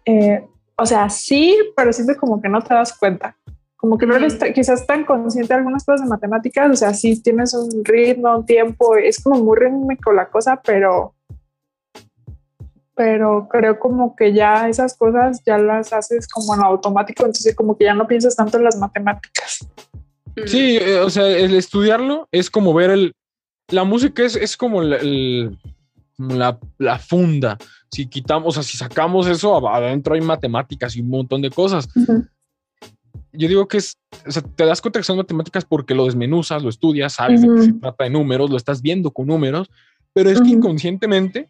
eh, o sea, sí, pero siento como que no te das cuenta. Como que no eres ta- quizás tan consciente de algunas cosas de matemáticas, o sea, sí tienes un ritmo, un tiempo, es como muy rítmico la cosa, pero pero creo como que ya esas cosas ya las haces como en automático, entonces como que ya no piensas tanto en las matemáticas. Sí, eh, o sea, el estudiarlo es como ver el. La música es, es como el- el- la, la funda. Si quitamos, o sea, si sacamos eso, adentro hay matemáticas y un montón de cosas. Yo digo que es, o sea, te das cuenta que son matemáticas porque lo desmenuzas, lo estudias, sabes de qué se trata de números, lo estás viendo con números, pero es que Ujú. inconscientemente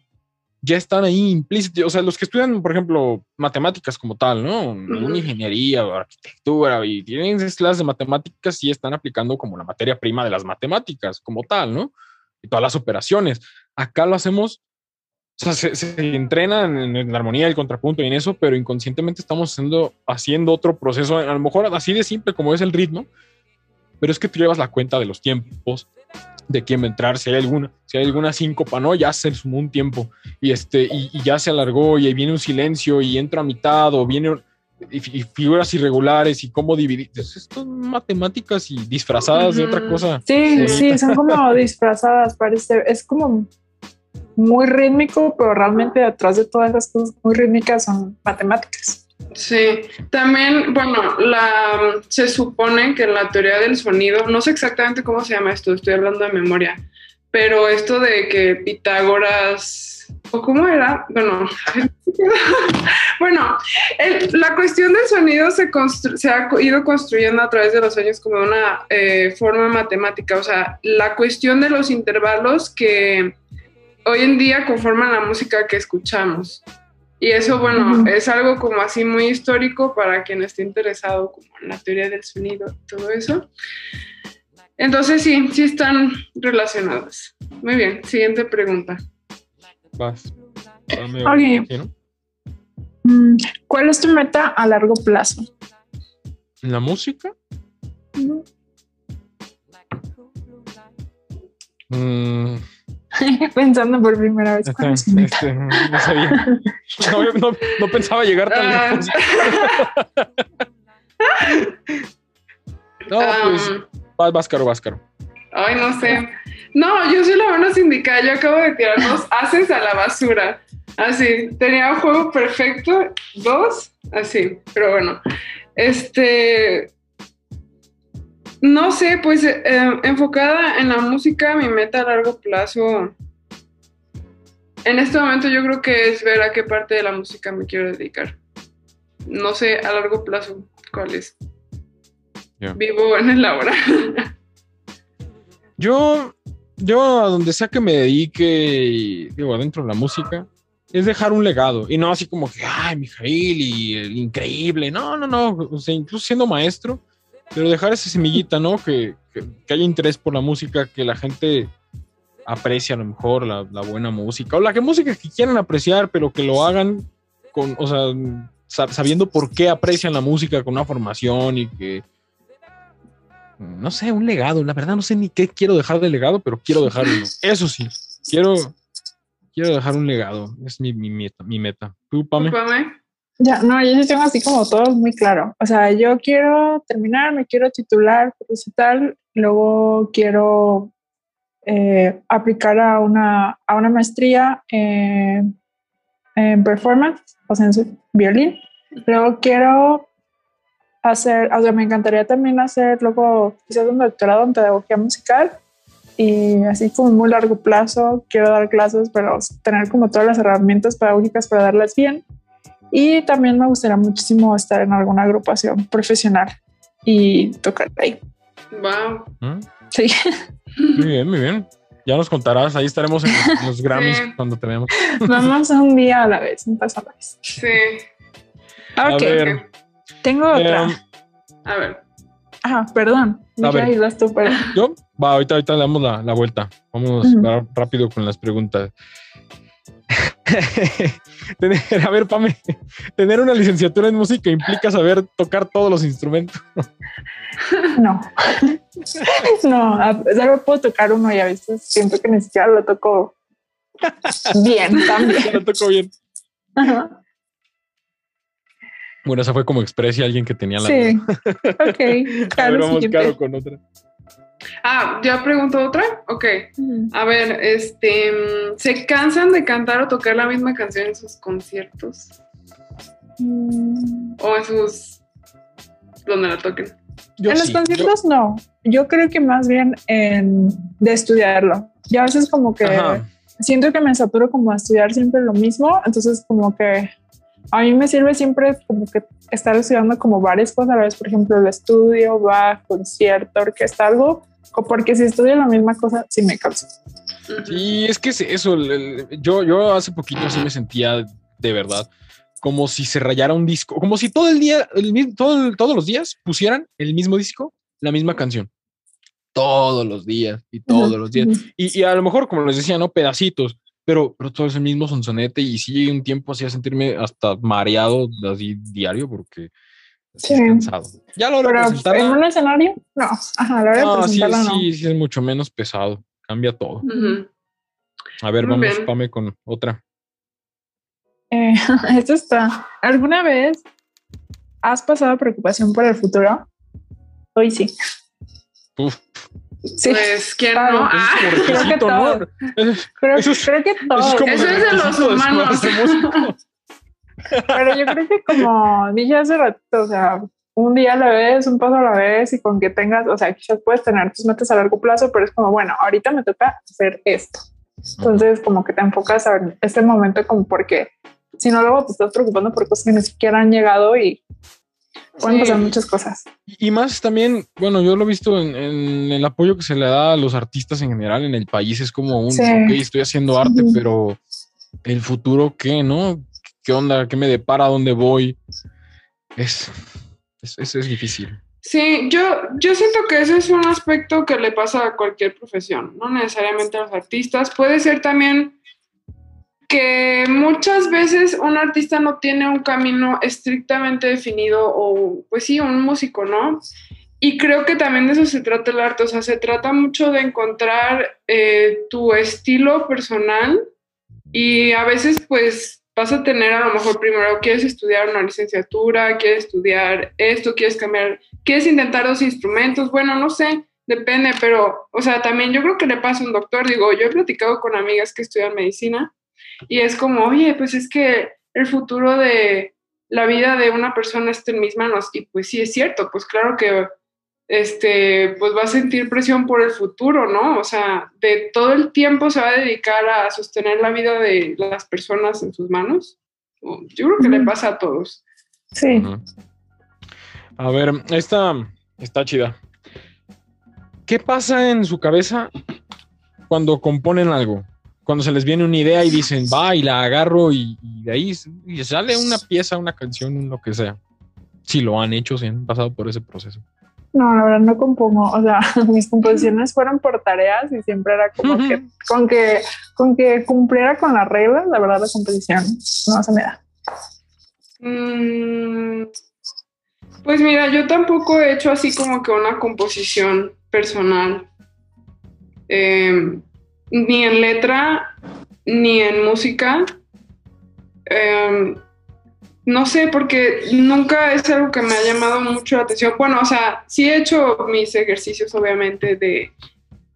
ya están ahí implícitos. O sea, los que estudian, por ejemplo, matemáticas como tal, ¿no? Una ingeniería o arquitectura y tienen esas clases de matemáticas, sí están aplicando como la materia prima de las matemáticas como tal, ¿no? Y todas las operaciones. Acá lo hacemos o sea, se, se entrenan en, en la armonía, el contrapunto y en eso, pero inconscientemente estamos haciendo, haciendo otro proceso, a lo mejor así de simple como es el ritmo, pero es que tú llevas la cuenta de los tiempos, de quién va a entrar, si hay alguna, si hay alguna síncopa, ¿no? Ya se sumó un tiempo y, este, y, y ya se alargó y ahí viene un silencio y entra a mitad o viene y, y figuras irregulares y cómo dividir. Esto son matemáticas y disfrazadas de otra cosa. Sí, bonita. sí, son como disfrazadas, parece. Es como muy rítmico, pero realmente detrás de todas las cosas muy rítmicas son matemáticas. Sí, también, bueno, se supone que la teoría del sonido, no sé exactamente cómo se llama esto, estoy hablando de memoria, pero esto de que Pitágoras, o cómo era, bueno, bueno, la cuestión del sonido se, se ha ido construyendo a través de los años como una eh, forma matemática, o sea, la cuestión de los intervalos que hoy en día conforman la música que escuchamos. Y eso, bueno, es algo como así muy histórico para quien esté interesado como en la teoría del sonido y todo eso. Entonces sí, sí están relacionadas. Muy bien, siguiente pregunta. Vas. Mm, ¿Cuál es tu meta a largo plazo? ¿La música? Mm, Pensando por primera vez. ¿cuál es tu meta? este, no sabía. No, no- no pensaba llegar tan Ah. lejos. No, pues, Um, vas, vas caro, vas caro. ay, no sé. No, yo soy la menos indicada. Yo acabo de tirar dos haces a la basura. Así, tenía un juego perfecto, dos, así, pero bueno. Este. No sé, pues eh, enfocada en la música, mi meta a largo plazo. En este momento yo creo que es ver a qué parte de la música me quiero dedicar. No sé a largo plazo cuál es. Vivo en el ahora. Yo, yo a donde sea que me dedique, y, digo, adentro de la música, es dejar un legado. Y no así como que, ay, Mijail y el increíble. No, no, no. O sea, incluso siendo maestro, pero dejar esa semillita, ¿no? Que, que, que haya interés por la música, que la gente aprecie a lo mejor la, la buena música. O la que música que quieran apreciar, pero que lo hagan con, o sea, sa- sabiendo por qué aprecian la música con una formación y que no sé, un legado. La verdad no sé ni qué quiero dejar de legado, pero quiero dejar uno. Eso sí, quiero, quiero dejar un legado. Es mi, mi meta. Mi meta. ¿Tú, Pame? Discúlpame. Ya, no, yo tengo así como todo muy claro. O sea, yo quiero terminar, me quiero titular, tal, luego quiero eh, aplicar a una, a una maestría en, performance, o sea, en violín. Luego quiero hacer, o sea, me encantaría también hacer luego quizás un doctorado en pedagogía musical y así como muy largo plazo, quiero dar clases, pero tener como todas las herramientas pedagógicas para darlas bien. Y también me gustaría muchísimo estar en alguna agrupación profesional y tocar ahí. Wow. ¿Mm? Sí. Muy bien, muy bien. Ya nos contarás. Ahí estaremos en los, en los Grammys Sí. cuando te veamos. Vamos un día a la vez, un paso a la vez. Sí. A Ok, ver, tengo otra. em, A ver. Ajá, perdón. a ver. Tú, pero yo, va, ahorita, ahorita le damos la, la vuelta. Vámonos Ujú. va- rápido con las preguntas. Tener- a ver, Pame, tener una licenciatura en música implica saber tocar todos los instrumentos. no. no, solo puedo tocar uno y a veces siento que ni siquiera lo toco bien también. lo tocó bien. Ajá. Bueno, esa fue como expresa alguien que tenía la. Sí. Ok. A ver, Claro, vamos siguiente. caro con otra. Ah, ¿ya pregunto otra? Ok. A ver, este. mm, ¿Se cansan de cantar o tocar la misma canción en sus conciertos? Mm, O en sus. donde la toquen. Yo en los conciertos no. Yo creo que más bien en de estudiarlo. Ya a veces como que yo- Ajá. siento que me saturo como a estudiar siempre lo mismo, entonces como que a mí me sirve siempre como que estar estudiando como varias cosas a la vez, por ejemplo, el estudio, va, concierto, orquesta, algo, o porque si estudio la misma cosa, sí me canso. Sí, es que es eso. el- el- yo, yo hace poquito así me sentía de verdad como si se rayara un disco, como si todo el día, el, todo todos los días pusieran el mismo disco, la misma canción. Todos los días y todos Ujú, los días. Y, y a lo mejor, como les decía, ¿no? Pedacitos. Pero, pero todo es el mismo sonsonete y sí llegué un tiempo así a sentirme hasta mareado así diario porque Sí. estoy cansado. Ya lo Pero presentarla. en un escenario, no. Ajá, la hora de No, sí, no. sí, sí es mucho menos pesado. Cambia todo. Ujú. A ver, Muy vamos, bien. Pame, con otra. Eh, esto está. ¿Alguna vez has pasado preocupación por el futuro? Hoy sí. Uf, Sí, Pues, ¿quién Claro. no? Ah, creo que requisito, ¿no? todo. creo, eso es- creo que Eso todos. es como Eso es de los humanos. Pero yo creo que como dije hace ratito, o sea, un día a la vez, un paso a la vez y con que tengas, o sea, quizás puedes tener tus metas a largo plazo, pero es como, bueno, ahorita me toca hacer esto. Entonces, como que te enfocas en este momento como porque si no, luego te estás preocupando por cosas que ni siquiera han llegado y pueden Sí. pasar muchas cosas. Y más también, bueno, yo lo he visto en, en el apoyo que se le da a los artistas en general en el país. Es como un, Sí. ok, estoy haciendo arte, pero el futuro, ¿qué? ¿No? ¿Qué onda? ¿Qué me depara? ¿A dónde voy? Es, es, es, es difícil. Sí, yo, yo siento que ese es un aspecto que le pasa a cualquier profesión, no necesariamente a los artistas. Puede ser también que muchas veces un artista no tiene un camino estrictamente definido o, pues sí, un músico, ¿no? Y creo que también de eso se trata el arte, o sea, se trata mucho de encontrar eh, tu estilo personal y a veces pues vas a tener a lo mejor primero quieres estudiar una licenciatura, quieres estudiar esto, quieres cambiar, quieres intentar dos instrumentos, bueno, no sé, depende, pero, o sea, también yo creo que le pasa a un doctor, digo, yo he platicado con amigas que estudian medicina y es como, oye, pues es que el futuro de la vida de una persona está en mis manos y pues sí es cierto, pues claro que este, pues va a sentir presión por el futuro, ¿no? O sea, de todo el tiempo se va a dedicar a sostener la vida de las personas en sus manos. Yo creo que le pasa a todos. Sí. A ver, esta está chida. ¿Qué pasa en su cabeza cuando componen algo? Cuando se les viene una idea y dicen, va, y la agarro y, y de ahí y sale una pieza, una canción, lo que sea. Si lo han hecho, si han pasado por ese proceso. No, la verdad no compongo, o sea, mis composiciones fueron por tareas y siempre era como que con que con que cumpliera con las reglas, la verdad la composición no se me da. Mm, pues mira, yo tampoco he hecho así como que una composición personal. Eh, ni en letra, ni en música. Eh, no sé, porque nunca es algo que me ha llamado mucho la atención. Bueno, o sea, sí he hecho mis ejercicios, obviamente, de,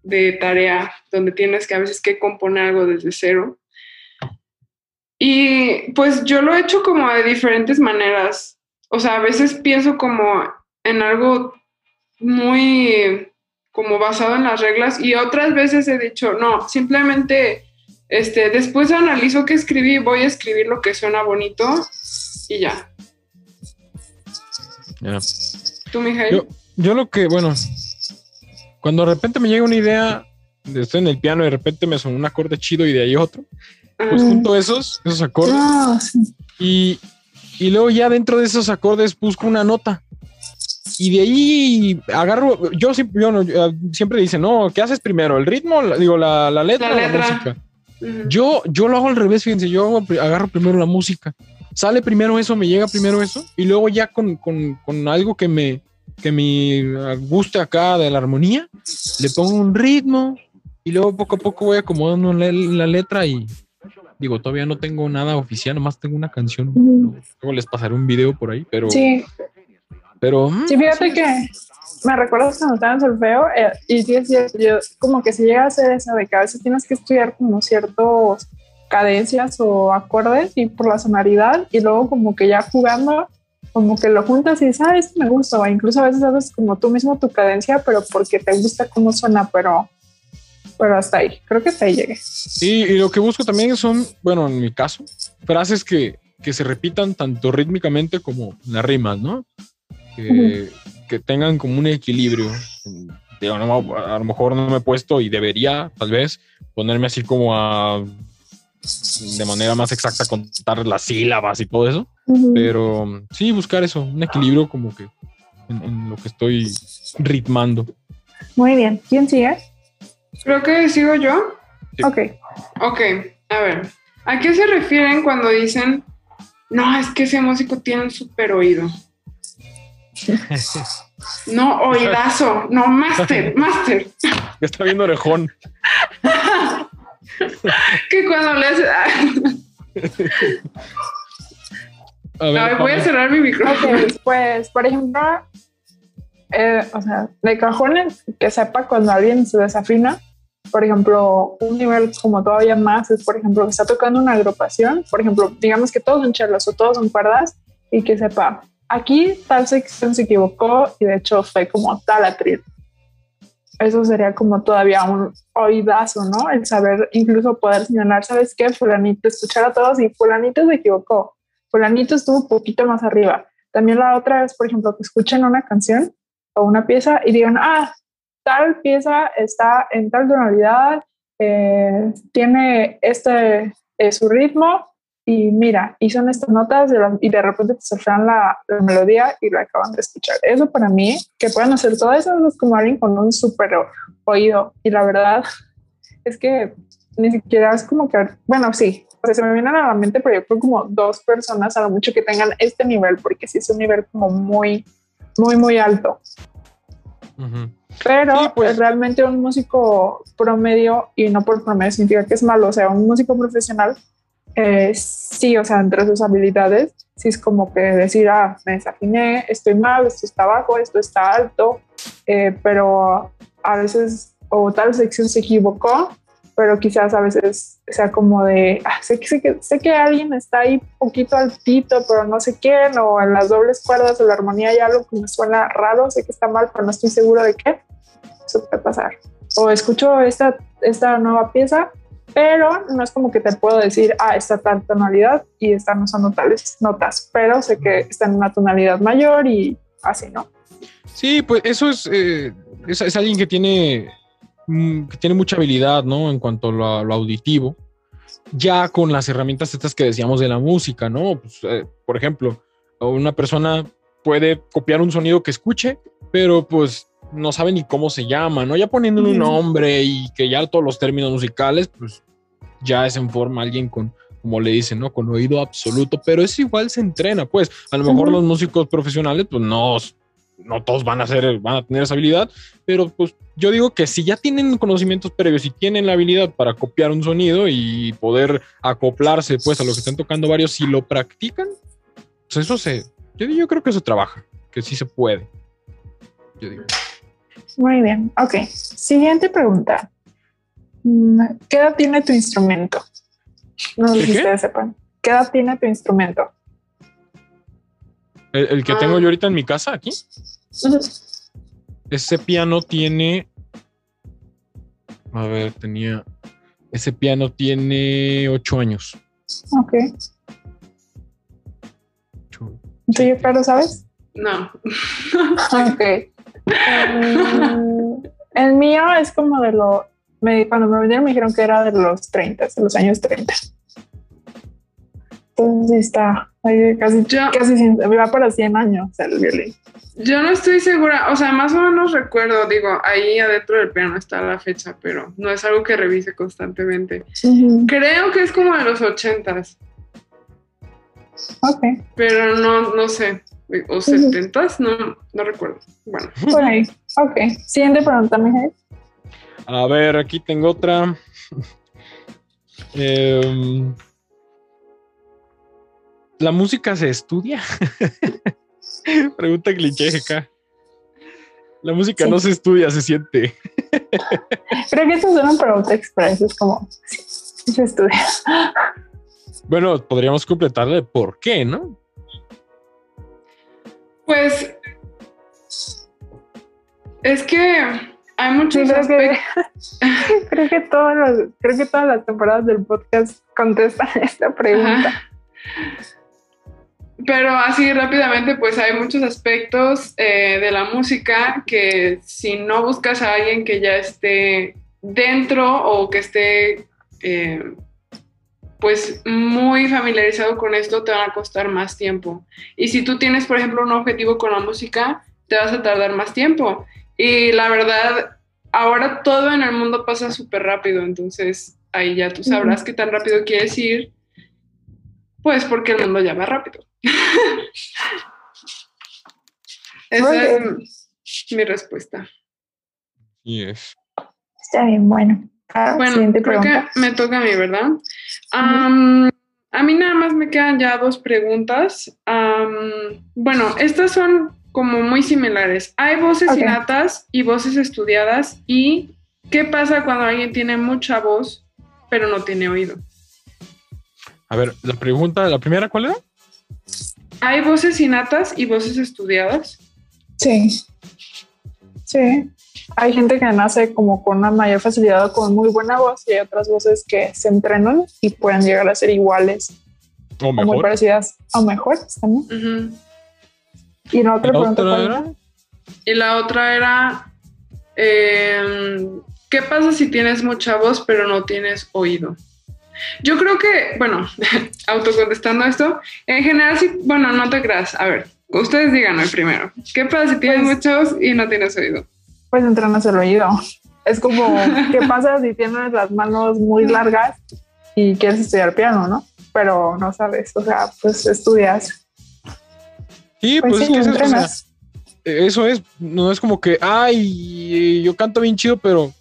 de tarea, donde tienes que a veces que componer algo desde cero. Y pues yo lo he hecho como de diferentes maneras. O sea, a veces pienso como en algo muy como basado en las reglas y otras veces he dicho, no, simplemente este, después analizo qué escribí, voy a escribir lo que suena bonito y ya. ¿Tú, Mijael? Yo, yo lo que, bueno, cuando de repente me llega una idea, de- estoy en el piano y de repente me suena un acorde chido y de ahí otro, pues Mm. junto esos, esos acordes sí. y, y luego ya dentro de esos acordes busco una nota. Y de ahí agarro, yo siempre, yo no- yo, siempre dicen, no, ¿qué haces primero? ¿El ritmo? Digo, la, la letra La o la música. Yo, yo lo hago al revés, fíjense, yo agarro primero la música. Sale primero eso, me llega primero eso, y luego ya con, con- con algo que me, que me guste acá de la armonía, le pongo un ritmo, y luego poco a poco voy acomodando la, la letra y digo, todavía no tengo nada oficial, nomás tengo una canción. Luego les pasaré un video por ahí, pero... Sí, pero mm, sí, fíjate que me recuerdas cuando estaba en solfeo eh, y sí es cierto, yo como que si llega a ser eso de que a veces tienes que estudiar como ciertos cadencias o acordes y por la sonoridad y luego como que ya jugando como que lo juntas y dices, ah, esto me gusta, o incluso a veces haces como tú mismo tu cadencia, pero porque te gusta cómo suena, pero, pero hasta ahí, creo que hasta ahí llegué. Sí, y lo que busco también son, bueno, en mi caso, frases que, que se repitan tanto rítmicamente como las rimas, ¿no? Que, que tengan como un equilibrio. Digo, no, a lo mejor no me he puesto y debería, tal vez, ponerme así como a de manera más exacta contar las sílabas y todo eso, pero sí buscar eso, un equilibrio como que en, en lo que estoy ritmando. Muy bien, ¿quién sigue? Creo que sigo yo. Sí. Ok, Ok. A ver, ¿a qué se refieren cuando dicen, no, es que ese músico tiene un super oído? No, oídazo, no, máster, máster. Ya está viendo orejón. que cuando le hace... A ver, ver, voy a cerrar mi micrófono. Ok, pues, por ejemplo, eh, o sea, de cajones que sepa cuando alguien se desafina, por ejemplo, un nivel como todavía más es, por ejemplo, que está tocando una agrupación, por ejemplo, digamos que todos son chelos o todos son cuerdas y que sepa, aquí tal sección se equivocó y de hecho fue como tal atril. Eso sería como todavía un oídazo, ¿no? El saber incluso poder señalar, ¿sabes qué? Fulanito, escuchar a todos y fulanito se equivocó fulanito estuvo un poquito más arriba. También la otra es, por ejemplo, que escuchen una canción o una pieza y digan, ah, tal pieza está en tal tonalidad, eh, tiene este eh, su ritmo y mira, y son estas notas de la- y de repente te surfean la, la melodía y la acaban de escuchar. Eso para mí, que puedan hacer todo eso, es como alguien con un súper oído. Y la verdad es que ni siquiera es como que, bueno, sí, o sea, se me vienen a la mente, pero yo creo como dos personas a lo mucho que tengan este nivel, porque sí es un nivel como muy, muy, muy alto. Ujú. Pero Sí, pues. realmente un músico promedio, y no por promedio significa que es malo, o sea, un músico profesional, eh, sí, o sea, entre sus habilidades, sí es como que decir, ah, me desafiné, estoy mal, esto está bajo, esto está alto, eh, pero a veces, o tal sección se equivocó, pero quizás a veces sea como de, ah, sé, que, sé, que, alguien está ahí poquito altito, pero no sé quién, o en las dobles cuerdas o la armonía hay algo que me suena raro, sé que está mal, pero no estoy seguro de qué. Eso puede pasar. O escucho esta, esta nueva pieza, pero no es como que te puedo decir, ah, está tal tonalidad y están usando tales notas, pero sé que está en una tonalidad mayor y así, ¿no? Sí, pues eso es, eh, es, alguien que tiene, mm, que tiene mucha habilidad, ¿no? En cuanto a lo, lo auditivo. Ya con las herramientas estas que decíamos de la música, ¿no? Pues, eh, por ejemplo, una persona puede copiar un sonido que escuche, pero pues no sabe ni cómo se llama, ¿no? Ya poniéndole un nombre y que ya todos los términos musicales, pues ya es en forma alguien con, como le dicen, ¿no? Con oído absoluto, pero eso igual se entrena, pues. A lo mejor los músicos profesionales, pues no, no todos van a ser, van a tener esa habilidad, pero pues yo digo que si ya tienen conocimientos previos y tienen la habilidad para copiar un sonido y poder acoplarse pues a lo que están tocando varios, si lo practican, pues eso se, yo, yo creo que eso trabaja, que sí se puede. Yo digo. Muy bien, ok. Siguiente pregunta. Mm, ¿Qué edad tiene tu instrumento? No sé ¿Qué, si qué? ustedes sepan. ¿Qué edad tiene tu instrumento? El, el que Ah. tengo yo ahorita en mi casa aquí, ese piano tiene, a ver, tenía, ese piano tiene ocho años. Ok. ¿Tú, yo, claro, sabes? No. Ok. El mío es como de lo. Me, cuando me vinieron me dijeron que era de los 30, de los años 30. Entonces sí está ahí casi, Yo- casi va para 100 años el violín. Yo no estoy segura, o sea, más o menos recuerdo, digo, ahí adentro del piano está la fecha, pero no es algo que revise constantemente. Creo que es como de los ochentas, Ok, pero no, no sé, o setentas, no, no recuerdo. Bueno, por ahí. Ok. Siguiente pregunta, Miguel. A ver, aquí tengo otra. Em, ¿La música se estudia? Pregunta cliché acá. La música Sí. no se estudia, se siente. Creo que esto es una pregunta express. Es como, sí se estudia. Bueno, podríamos completarle por qué, ¿no? Pues es que hay muchos Sí, creo que, aspectos. creo que todos los- creo que todas las temporadas del podcast contestan esta pregunta. Ajá. Pero así rápidamente, pues hay muchos aspectos eh, de la música que si no buscas a alguien que ya esté dentro o que esté eh, pues muy familiarizado con esto, te van a costar más tiempo. Y si tú tienes, por ejemplo, un objetivo con la música, te vas a tardar más tiempo. Y la verdad, ahora todo en el mundo pasa súper rápido, entonces ahí ya tú sabrás qué tan rápido quieres ir, pues porque el mundo ya va rápido. Esa es mi respuesta. Y es. Está bien, bueno. Ah, Bueno, creo que me toca a mí, ¿verdad? A mí nada más me quedan ya dos preguntas. Bueno, estas son como muy similares. Hay voces Ok. innatas y voces estudiadas. ¿Y qué pasa cuando alguien tiene mucha voz pero no tiene oído? A ver, la pregunta, la primera, ¿cuál era? Hay voces innatas y voces estudiadas. Sí. Sí. Hay gente que nace como con una mayor facilidad o con muy buena voz y hay otras voces que se entrenan y pueden llegar a ser iguales O o muy parecidas o mejores también. Y la otra ¿La pregunta. Y la otra era, em, ¿qué pasa si tienes mucha voz pero no tienes oído? Yo creo que, bueno, autocontestando esto, en general sí, bueno, no te creas. A ver, ustedes díganme primero, ¿qué pasa si tienes Pues- mucha voz y no tienes oído? Pues entrenas el oído. Es como, ¿qué pasa si tienes las manos muy largas y quieres estudiar piano, no? Pero no sabes, o sea, pues estudias. Sí, Pues pues, sí, es que es eso, o sea, entrenas. eso es, no es como que, ay, yo canto bien chido, pero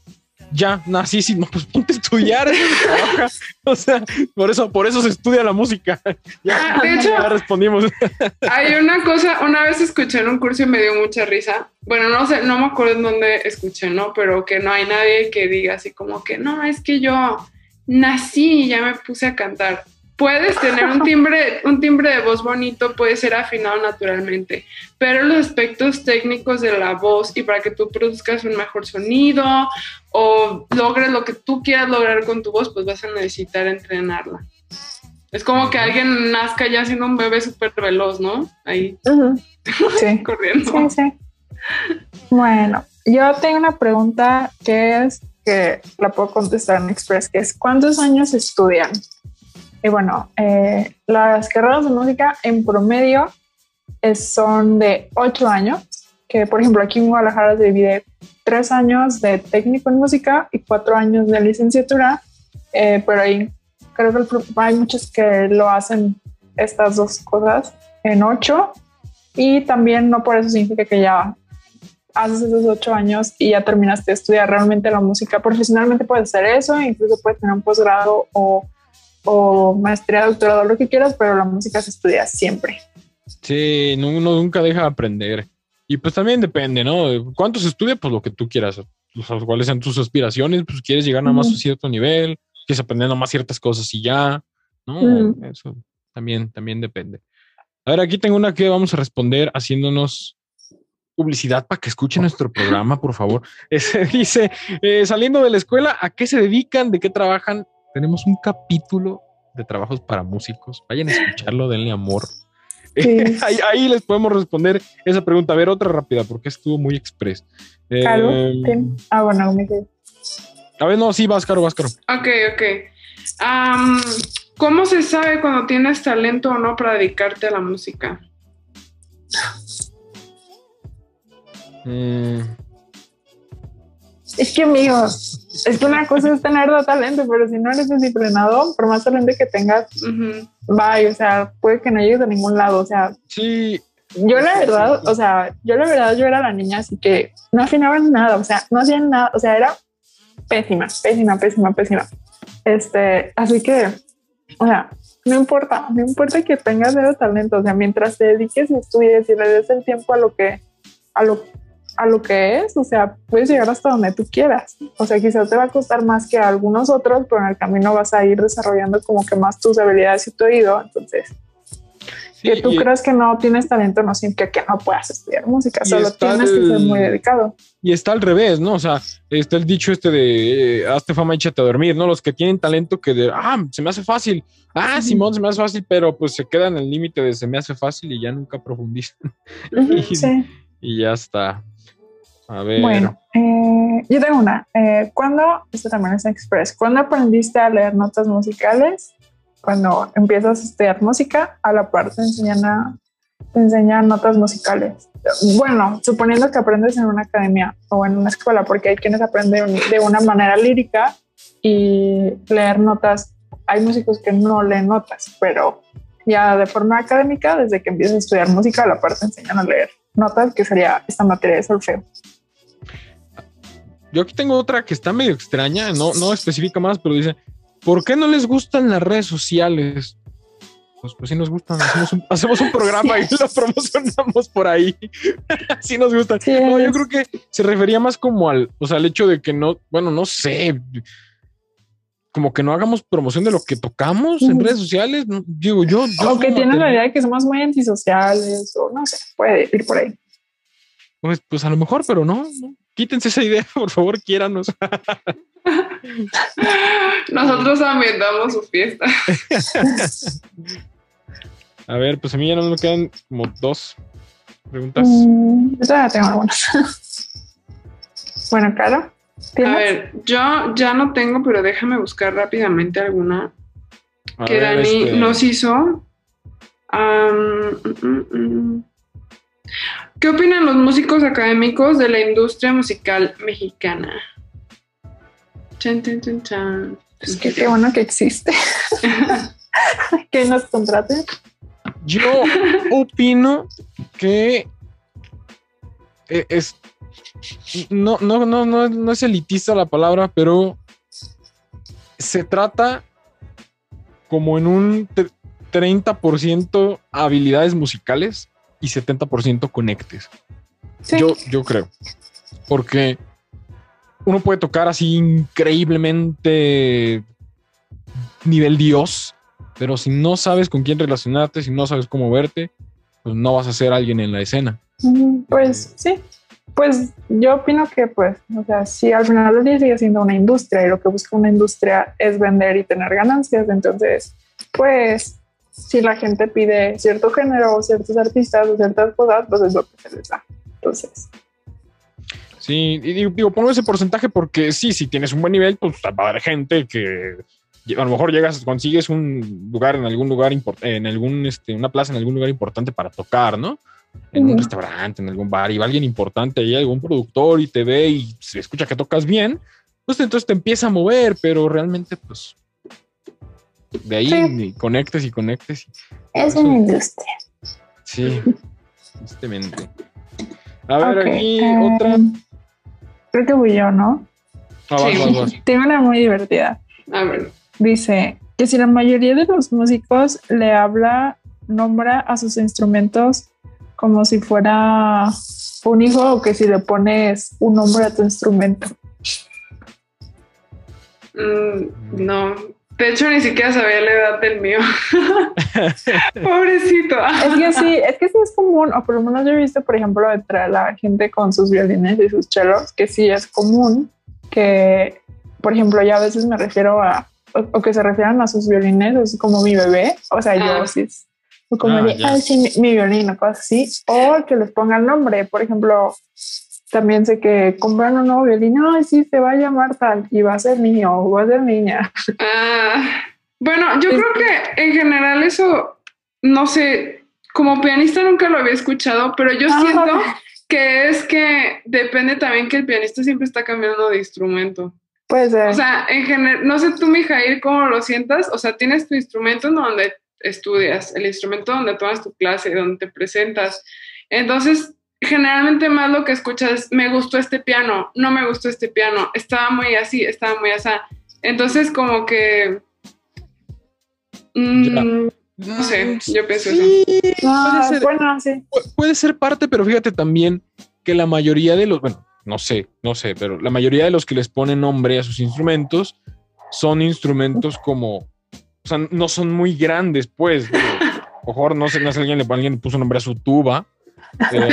ya nací sin, no, pues ponte a estudiar, o sea, por eso, por eso se estudia la música. ya, Ah, de hecho, ya respondimos. Hay una cosa, una vez escuché en un curso y me dio mucha risa. Bueno, no sé, no me acuerdo en dónde escuché, ¿no? Pero que no hay nadie que diga así como que no, es que yo nací y ya me puse a cantar. Puedes tener un timbre, un timbre de voz bonito, puede ser afinado naturalmente, pero los aspectos técnicos de la voz y para que tú produzcas un mejor sonido o logres lo que tú quieras lograr con tu voz, pues vas a necesitar entrenarla. Es como que alguien nazca ya siendo un bebé súper veloz, ¿no? Ahí. Sí. corriendo. Sí, sí. Bueno, yo tengo una pregunta que es que la puedo contestar en Express, que es ¿cuántos años estudian? Y bueno, eh, las carreras de música en promedio es- son de ocho años, que por ejemplo aquí en Guadalajara se divide tres años de técnico en música y cuatro años de licenciatura, eh, pero ahí creo que el hay muchos que lo hacen estas dos cosas en ocho y también no por eso significa que ya haces esos ocho años y ya terminaste de estudiar realmente la música. Profesionalmente puedes hacer eso, incluso puedes tener un posgrado o, o maestría, doctorado, lo que quieras, pero la música se estudia siempre. Sí, no- uno nunca deja de aprender. Y pues también depende, ¿no? ¿Cuánto se estudia? Pues lo que tú quieras. O sea, cuáles sean tus aspiraciones, pues quieres llegar nada más a Ujú. cierto nivel, quieres aprender nada más ciertas cosas y ya, ¿no? Eso también, también depende. A ver, aquí tengo una que vamos a responder haciéndonos publicidad para que escuchen nuestro programa, por favor. Ese dice, eh, saliendo de la escuela, ¿a qué se dedican? ¿De qué trabajan? Tenemos un capítulo de trabajos para músicos. Vayan a escucharlo, denle amor. Sí. ahí, ahí les podemos responder esa pregunta. A ver, otra rápida, porque estuvo muy express. Eh, Caro, Tim. Ah, bueno, me quedé. a ver, no, sí, vas, Caro, vas, Caro. Ok, ok. ¿Cómo se sabe cuando tienes talento o no para dedicarte a la música? Mm, Es que, amigos, es que una cosa es tener talento, pero si no eres disciplinado, por más talento que tengas, Ujú. bye, o sea, puede que no llegues a ningún lado, o sea, sí, Yo la verdad, o sea, yo la verdad, yo era la niña, así que no afinaba nada, o sea, no hacía nada, o sea, era pésima, pésima, pésima, pésima. Este, así que, o sea, no importa, no importa que tengas cero talento, o sea, mientras te dediques y estudies y le des el tiempo a lo que, a lo, a lo que es, o sea, puedes llegar hasta donde tú quieras. O sea, quizás te va a costar más que a algunos otros, pero en el camino vas a ir desarrollando como que más tus habilidades y tu oído, entonces sí, que tú creas que no tienes talento no significa que no puedas estudiar música, solo tienes que ser muy dedicado. Y está al revés, ¿no? O sea, está el dicho este de eh, hazte fama, échate a dormir, ¿no? Los que tienen talento que de, ah, se me hace fácil, ah. Simón, se me hace fácil, pero pues se quedan en el límite de se me hace fácil y ya nunca profundizan Y- Sí. y ya está. A ver. Bueno, eh, yo tengo una. Eh, ¿Cuándo, esto también es express, cuándo aprendiste a leer notas musicales? Cuando empiezas a estudiar música, a la par te enseñan, a- te enseñan notas musicales. Bueno, suponiendo que aprendes en una academia o en una escuela, porque hay quienes aprenden de una manera lírica y leer notas. Hay músicos que no leen notas, pero ya de forma académica, desde que empiezas a estudiar música, la parte enseñan a leer notas, que sería esta materia de solfeo. Yo aquí tengo otra que está medio extraña, no, no especifica más, pero dice, ¿por qué no les gustan las redes sociales? Pues, pues sí nos gustan, hacemos un, programa y lo promocionamos por ahí. sí nos gustan. no, yo creo que se refería más como al, o sea, al hecho de que no, bueno, no sé, como que no hagamos promoción de lo que tocamos en redes sociales. Digo yo. o que tienen la idea de que somos muy antisociales o no sé, puede ir por ahí. Pues, pues a lo mejor, pero no, Quítense esa idea, por favor, quiéranos. Nosotros ambientamos su fiesta. a ver, pues a mí ya no me quedan como dos preguntas. Mm, yo todavía tengo algunas. bueno, claro. A ver, yo ya no tengo, pero déjame buscar rápidamente alguna que Dani este nos hizo. Mm, mm, ¿Qué opinan los músicos académicos de la industria musical mexicana? Chan, chan, chan, Es que qué bueno que existe. que nos contraten. Yo opino que eh, es no, no, no, no, no es elitista la palabra, pero se trata como en un 30% habilidades musicales y 70% conectes. Yo, yo creo. Porque uno puede tocar así increíblemente nivel Dios, pero si no sabes con quién relacionarte, si no sabes cómo verte, pues no vas a ser alguien en la escena. Pues sí, pues yo opino que pues, o sea, si al final del día sigue siendo una industria y lo que busca una industria es vender y tener ganancias, entonces pues si la gente pide cierto género o ciertos artistas o ciertas cosas, pues es lo que se les da. Entonces... Sí, y digo, pongo ese porcentaje porque sí, si tienes un buen nivel, pues va a haber gente que a lo mejor llegas, consigues un lugar en algún lugar, en algún, este, una plaza en algún lugar importante para tocar, ¿no? en un restaurante, en algún bar, y va alguien importante ahí, algún productor, y te ve y se escucha que tocas bien, pues entonces te empieza a mover, pero realmente, pues, de ahí conectes y conectes. es una industria. Sí, tristemente. A ver, aquí otra. Creo que voy yo, ¿no? Ah, sí. Tengo una muy divertida. A ver. Dice que si la mayoría de los músicos le habla, nombra a sus instrumentos como si fuera un hijo o que si le pones un nombre a tu instrumento. Mm, no, de hecho ni siquiera sabía la edad del mío. Pobrecito. es que sí, es que sí es común, o por lo menos yo he visto, por ejemplo, entre la gente con sus violines y sus chelos, que sí es común que, por ejemplo, ya a veces me refiero a, o, que se refieran a sus violines, es como mi bebé, o sea, yo ah. sí o como ah, sí, mi, violín o cosas así, o que les pongan nombre, por ejemplo, también sé que compran un nuevo violín, no, sí, se va a llamar tal, y va a ser niño o va a ser niña. Ah, bueno, yo creo que en general eso, no sé, como pianista nunca lo había escuchado, pero yo siento que es que depende también que el pianista siempre está cambiando de instrumento. Puede ser. O sea, en general, no sé tú, Mijail, cómo lo sientas, o sea, tienes tu instrumento en donde estudias, el instrumento donde tomas tu clase, donde te presentas. Entonces, generalmente más lo que escuchas, me gustó este piano, no me gustó este piano, estaba muy así, estaba muy así. Entonces, como que... Mm, no sé, yo pienso eso. puede, ser, bueno, sí. puede ser parte, pero fíjate también que la mayoría de los, bueno, no sé, no sé, pero la mayoría de los que les ponen nombre a sus instrumentos son instrumentos como o sea, no son muy grandes, pues. Mejor, no sé, no sé, alguien le, alguien puso nombre a su tuba. Eh,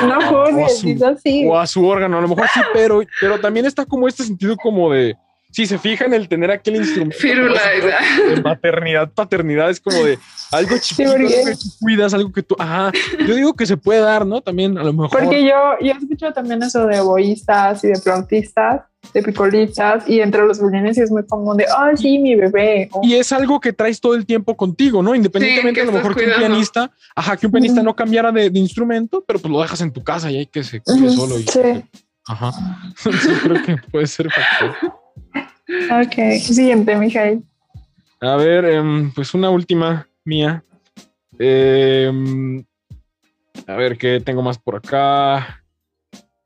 no, o, a su, o a su órgano, a lo mejor sí, pero, pero también está como este sentido como de, si se fijan el tener aquel instrumento de maternidad, paternidad, es como de algo chiquito que tú cuidas, algo que tú, ajá, yo digo que se puede dar, ¿no? También a lo mejor. Porque yo, yo escucho también eso de boístas y de flautistas, de picolistas, y entre los violines es muy común de, oh, sí, mi bebé. Y es algo que traes todo el tiempo contigo, ¿no? Independientemente a lo mejor que un pianista, ajá, que un pianista no cambiara de, instrumento, pero pues lo dejas en tu casa y hay que se cuide solo. Y, sí. Ajá. sí, creo que puede ser factor. Ok, siguiente, Mijail. A ver, em, pues una última mía. Em, a ver, ¿qué tengo más por acá?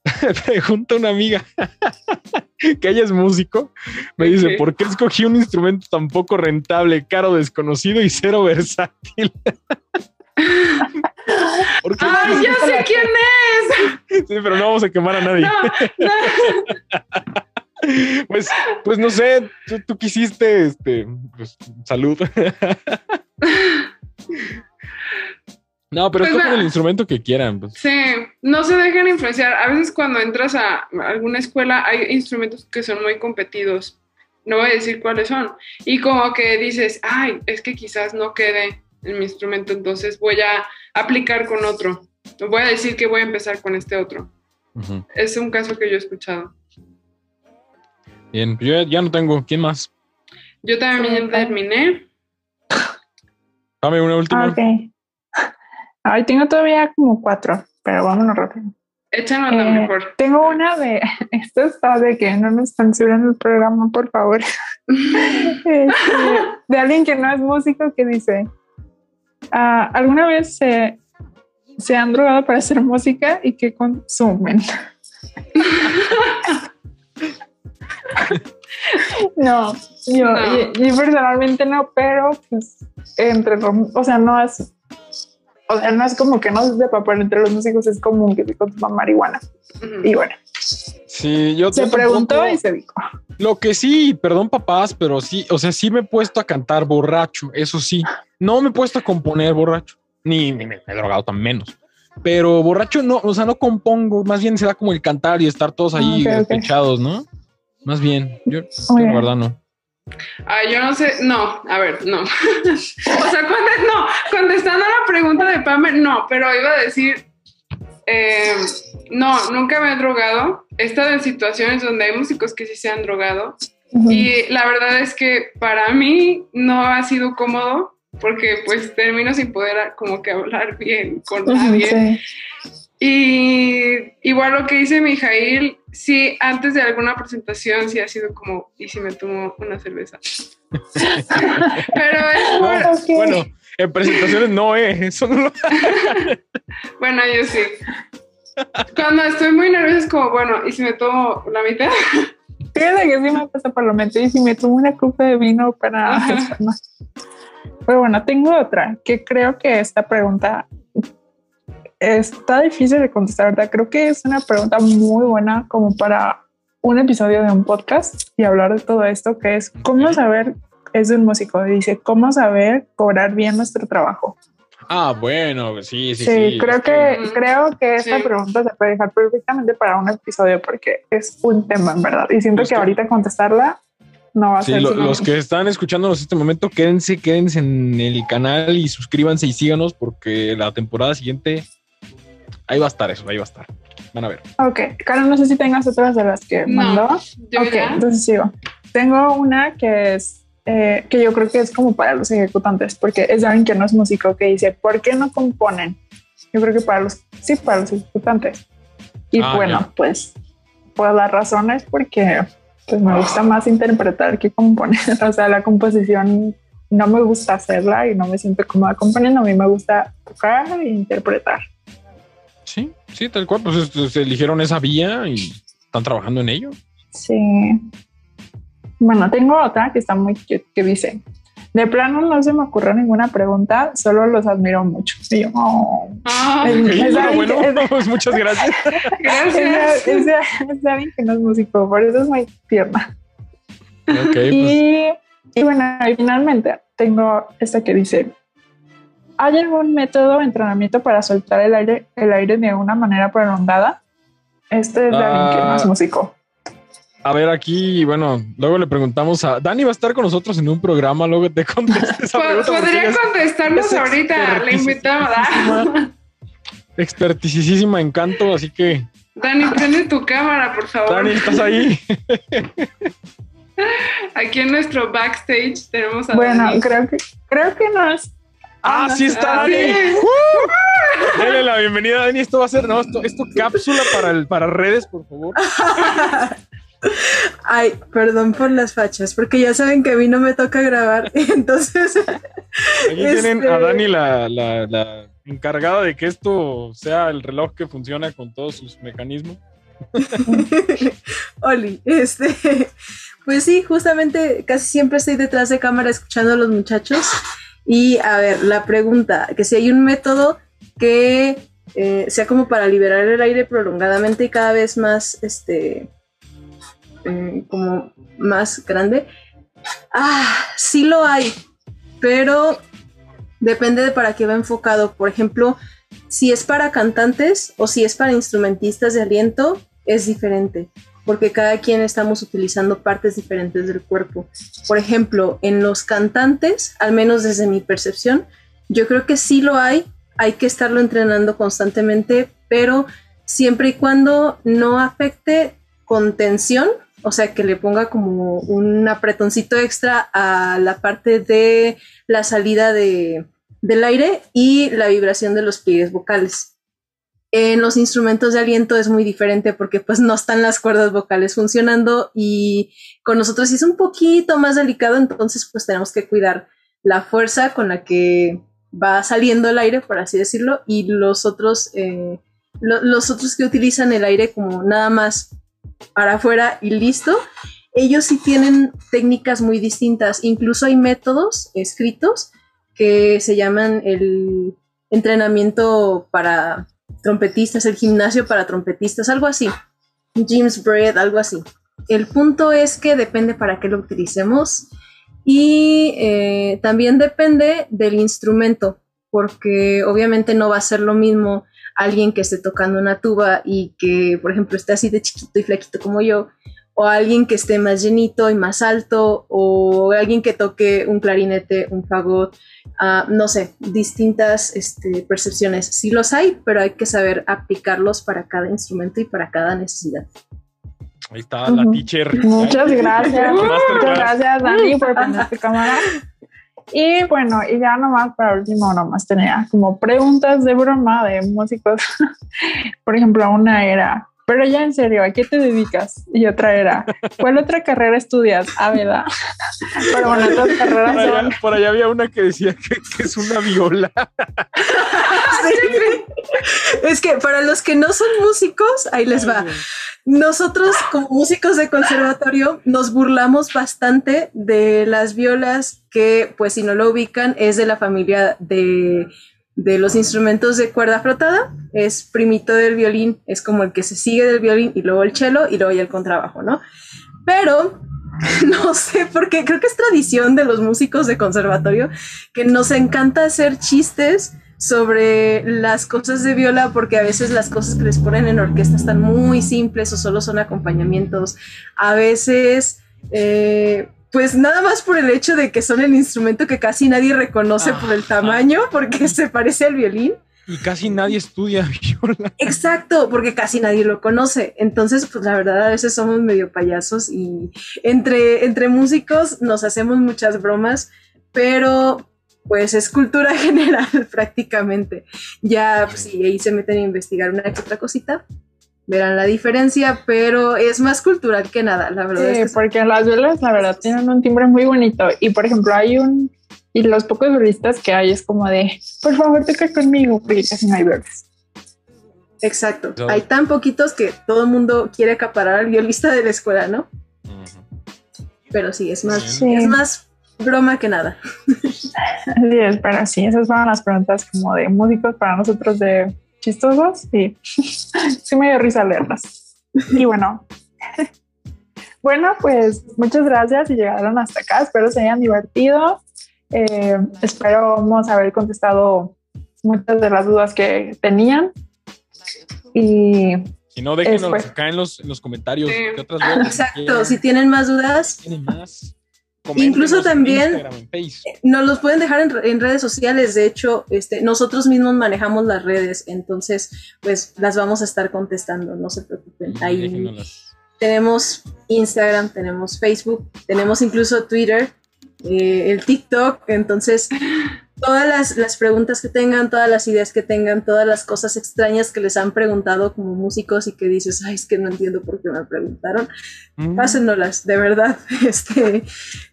Pregunta una amiga que ella es músico. Me dice. ¿por qué escogí un instrumento tan poco rentable, caro, desconocido y cero versátil? ¿Por qué ¡Ay, escogí- ya sé quién es! Sí, pero no vamos a quemar a nadie. No, no. Pues, pues no sé, tú, tú quisiste, este, pues, salud. No, pero Pues va. el instrumento que quieran. pues. Sí, no se dejen influenciar. A veces cuando entras a alguna escuela hay instrumentos que son muy competidos. No voy a decir cuáles son. Y como que dices, ay, es que quizás no quede en mi instrumento, entonces voy a aplicar con otro. Voy a decir que voy a empezar con este otro. Es un caso que yo he escuchado. Bien, yo ya, no tengo. ¿Quién más? Yo también terminé. Dame una última. Ah, Ok. Ay, tengo todavía como cuatro, pero vámonos rápido. La Eh, mejor. Tengo una de, esto está de que no nos censuren el programa, por favor. Este, de alguien que no es músico que dice, ah, ¿alguna vez se, se han drogado para hacer música y qué consumen? no, yo, No. Yo, yo personalmente no, pero pues entre, los- o sea, no es, o sea, no es como que no se sepa, pero entre los músicos es común que se consuma marihuana. Y bueno, Sí, yo se preguntó y se dijo. Lo que sí, perdón papás, pero sí, o sea, sí me he puesto a cantar borracho, eso sí. No me he puesto a componer borracho, ni, ni me he drogado tan menos. Pero borracho no, o sea, no compongo, más bien se da como el cantar y estar todos ahí Ah, ok, ok. despechados, ¿no? Más bien, yo, verdad no. Ay, yo no sé, no, a ver, no. o sea, no, contestando a la pregunta de Pamela, no, pero iba a decir, eh, no, nunca me he drogado. He estado en situaciones donde hay músicos que sí se han drogado y la verdad es que para mí no ha sido cómodo porque pues termino sin poder como que hablar bien con nadie. sí. Y igual lo que dice Mijail, sí, antes de alguna presentación sí ha sido como, ¿y si me tomo una cerveza? Pero es por, Ah, Ok. Bueno, en presentaciones no, eh, eso no lo- bueno, yo sí. Cuando estoy muy nerviosa es como, bueno, ¿y si me tomo la mitad? Fíjate que sí me pasa por la mente y si me tomo una copa de vino para. Pero bueno, tengo otra que creo que esta pregunta está difícil de contestar, ¿verdad? Creo que es una pregunta muy buena como para un episodio de un podcast y hablar de todo esto, que es cómo saber, es de un músico, dice, cómo saber cobrar bien nuestro trabajo. Ah, bueno, sí, sí, Sí, sí. creo que, creo que esta Sí. pregunta se puede dejar perfectamente para un episodio porque es un tema, en verdad. Y siento que ahorita contestarla no va a Sí, ser. lo- los que están escuchándonos en este momento, quédense, quédense en el canal y suscríbanse y síganos porque la temporada siguiente ahí va a estar eso, ahí va a estar. Van a ver. Ok, Carol, no sé si tengas otras de las que No, mandó. Yo ok, ya. entonces sigo. Tengo una que es eh, que yo creo que es como para los ejecutantes, porque es alguien que no es músico que dice, ¿por qué no componen? Yo creo que para los, sí, para los ejecutantes. Y Ah, bueno, ya. pues, pues la razón es porque pues me gusta más interpretar que componer. O sea, la composición no me gusta hacerla y no me siento cómoda componiendo. A mí me gusta tocar e interpretar. Sí, tal cual. Pues es- se eligieron esa vía y están trabajando en ello. Sí. Bueno, tengo otra que está muy cute, que dice, de plano no se me ocurrió ninguna pregunta, solo los admiro mucho. Y yo, "Oh". Ah, Es- es bueno, alguien bueno, que- es de- pues muchas gracias. Es gracias. es de- es de alguien que no es músico, por eso es muy tierna. Ok, pues, Y, y bueno, y finalmente tengo esta que dice, ¿hay algún método de entrenamiento para soltar el aire, el aire de una manera prolongada? Este es alguien que Ah. músico. a ver, aquí, bueno, luego le preguntamos a Dani, va a estar con nosotros en un programa, luego te esa pregunta. porque Podría contestarnos es ahorita, le expertísima. invitamos. Ah. Experticísima en canto, así que, Dani, prende tu cámara, por favor. Dani, ¿estás ahí? Aquí en nuestro backstage tenemos a Bueno, Dani. creo que, creo que no es... Ah, sí está Ah, Dani. ¡Uh! Dale la bienvenida, Dani. Esto va a ser, no, esto, esto cápsula para, el, para redes, por favor. Ay, perdón por las fachas, porque ya saben que a mí no me toca grabar, entonces... Aquí tienen a este, Dani la, la- la encargada de que esto sea el reloj que funciona con todos sus mecanismos. Oli, este, pues sí, justamente casi siempre estoy detrás de cámara escuchando a los muchachos. Y a ver, la pregunta, que si hay un método que eh, sea como para liberar el aire prolongadamente y cada vez más, este, eh, como más grande. Ah, sí lo hay, pero depende de para qué va enfocado. Por ejemplo, si es para cantantes o si es para instrumentistas de aliento, es diferente, porque cada quien estamos utilizando partes diferentes del cuerpo. Por ejemplo, en los cantantes, al menos desde mi percepción, yo creo que sí lo hay, hay que estarlo entrenando constantemente, pero siempre y cuando no afecte con tensión, o sea, que le ponga como un apretoncito extra a la parte de la salida de, del aire y la vibración de los pliegues vocales. En los instrumentos de aliento es muy diferente porque pues no están las cuerdas vocales funcionando y con nosotros es un poquito más delicado, entonces pues tenemos que cuidar la fuerza con la que va saliendo el aire, por así decirlo, y los otros, eh, lo- los otros que utilizan el aire como nada más para afuera y listo, ellos sí tienen técnicas muy distintas. Incluso hay métodos escritos que se llaman el entrenamiento para trompetistas, el gimnasio para trompetistas, algo así. James Bread, algo así. El punto es que depende para qué lo utilicemos y eh, también depende del instrumento, porque obviamente no va a ser lo mismo alguien que esté tocando una tuba y que, por ejemplo, esté así de chiquito y flaquito como yo, o alguien que esté más llenito y más alto, o alguien que toque un clarinete, un fagot, ah, no sé, distintas este, percepciones. Sí los hay, pero hay que saber aplicarlos para cada instrumento y para cada necesidad. Ahí está la teacher. Muchas gracias. Muchas gracias, Dani, por poner tu cámara. Y bueno, y ya nomás para último, nomás tenía como preguntas de broma de músicos. Por ejemplo, una era, pero ya en serio, ¿a qué te dedicas? Y otra era, ¿cuál otra carrera estudias? Ah, ¿verdad? Pero bueno, otras Por carreras allá, son por allá había una que decía que, que es una viola. Es que para los que no son músicos, ahí les va. Nosotros como músicos de conservatorio nos burlamos bastante de las violas que, pues si no lo ubican, es de la familia de, de los instrumentos de cuerda frotada. Es primito del violín, es como el que se sigue del violín y luego el cello y luego ya el contrabajo, ¿no? Pero no sé por qué, creo que es tradición de los músicos de conservatorio que nos encanta hacer chistes sobre las cosas de viola porque a veces las cosas que les ponen en orquesta están muy simples o solo son acompañamientos. A veces, eh, pues nada más por el hecho de que son el instrumento que casi nadie reconoce por el tamaño porque se parece al violín. Y casi nadie estudia viola. Exacto, porque casi nadie lo conoce. Entonces, pues la verdad, a veces somos medio payasos y entre, entre músicos nos hacemos muchas bromas, pero pues es cultura general prácticamente. Ya, pues sí, ahí se meten a investigar una que otra cosita, verán la diferencia, pero es más cultural que nada, la verdad. Sí, es que porque las violas, la verdad, tienen un timbre muy bonito. Y por ejemplo, hay un. Y los pocos violistas que hay es como de, por favor, toca conmigo, porque casi no hay violas. Exacto. Yo- Hay tan poquitos que todo el mundo quiere acaparar al violista de la escuela, ¿no? Pero sí, es más, Sí. es más broma que nada. Así es, pero sí, esas fueron las preguntas como de músicos para nosotros de chistosos y sí me dio risa leerlas. Y bueno, bueno, pues muchas gracias y llegaron hasta acá. Espero se hayan divertido. Eh, esperamos haber contestado muchas de las dudas que tenían. Y Si no, déjenos acá en los, en los comentarios. Sí. ¿Qué otras Exacto, si tienen más dudas, ¿Tienen más? Incluso también- Face. nos los pueden dejar en, re- en redes sociales. De hecho, este, nosotros mismos manejamos las redes, entonces, pues las vamos a estar contestando, no se preocupen. Ahí tenemos Instagram, tenemos Facebook, tenemos incluso Twitter, eh, el TikTok, entonces todas las, las, preguntas que tengan, todas las ideas que tengan, todas las cosas extrañas que les han preguntado como músicos y que dices, ay, es que no entiendo por qué me preguntaron, mm. pásennolas, de verdad. Este,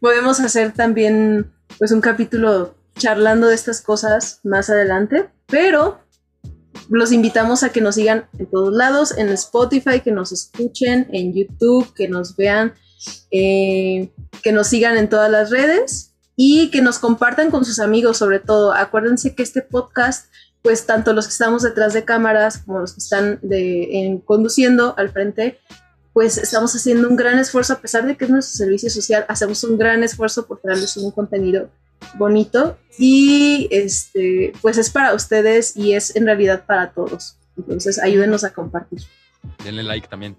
podemos hacer también pues un capítulo charlando de estas cosas más adelante, pero los invitamos a que nos sigan en todos lados, en Spotify, que nos escuchen, en YouTube, que nos vean, eh, que nos sigan en todas las redes y que nos compartan con sus amigos sobre todo. Acuérdense que este podcast, pues tanto los que estamos detrás de cámaras como los que están de, conduciendo al frente, pues estamos haciendo un gran esfuerzo, a pesar de que es nuestro servicio social, hacemos un gran esfuerzo por traerles un contenido bonito y este pues es para ustedes y es en realidad para todos. Entonces ayúdenos a compartir. Denle like también.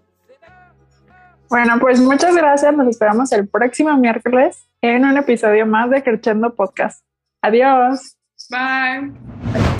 Bueno, pues muchas gracias. Nos esperamos el próximo miércoles en un episodio más de Crescendo Podcast. Adiós. Bye.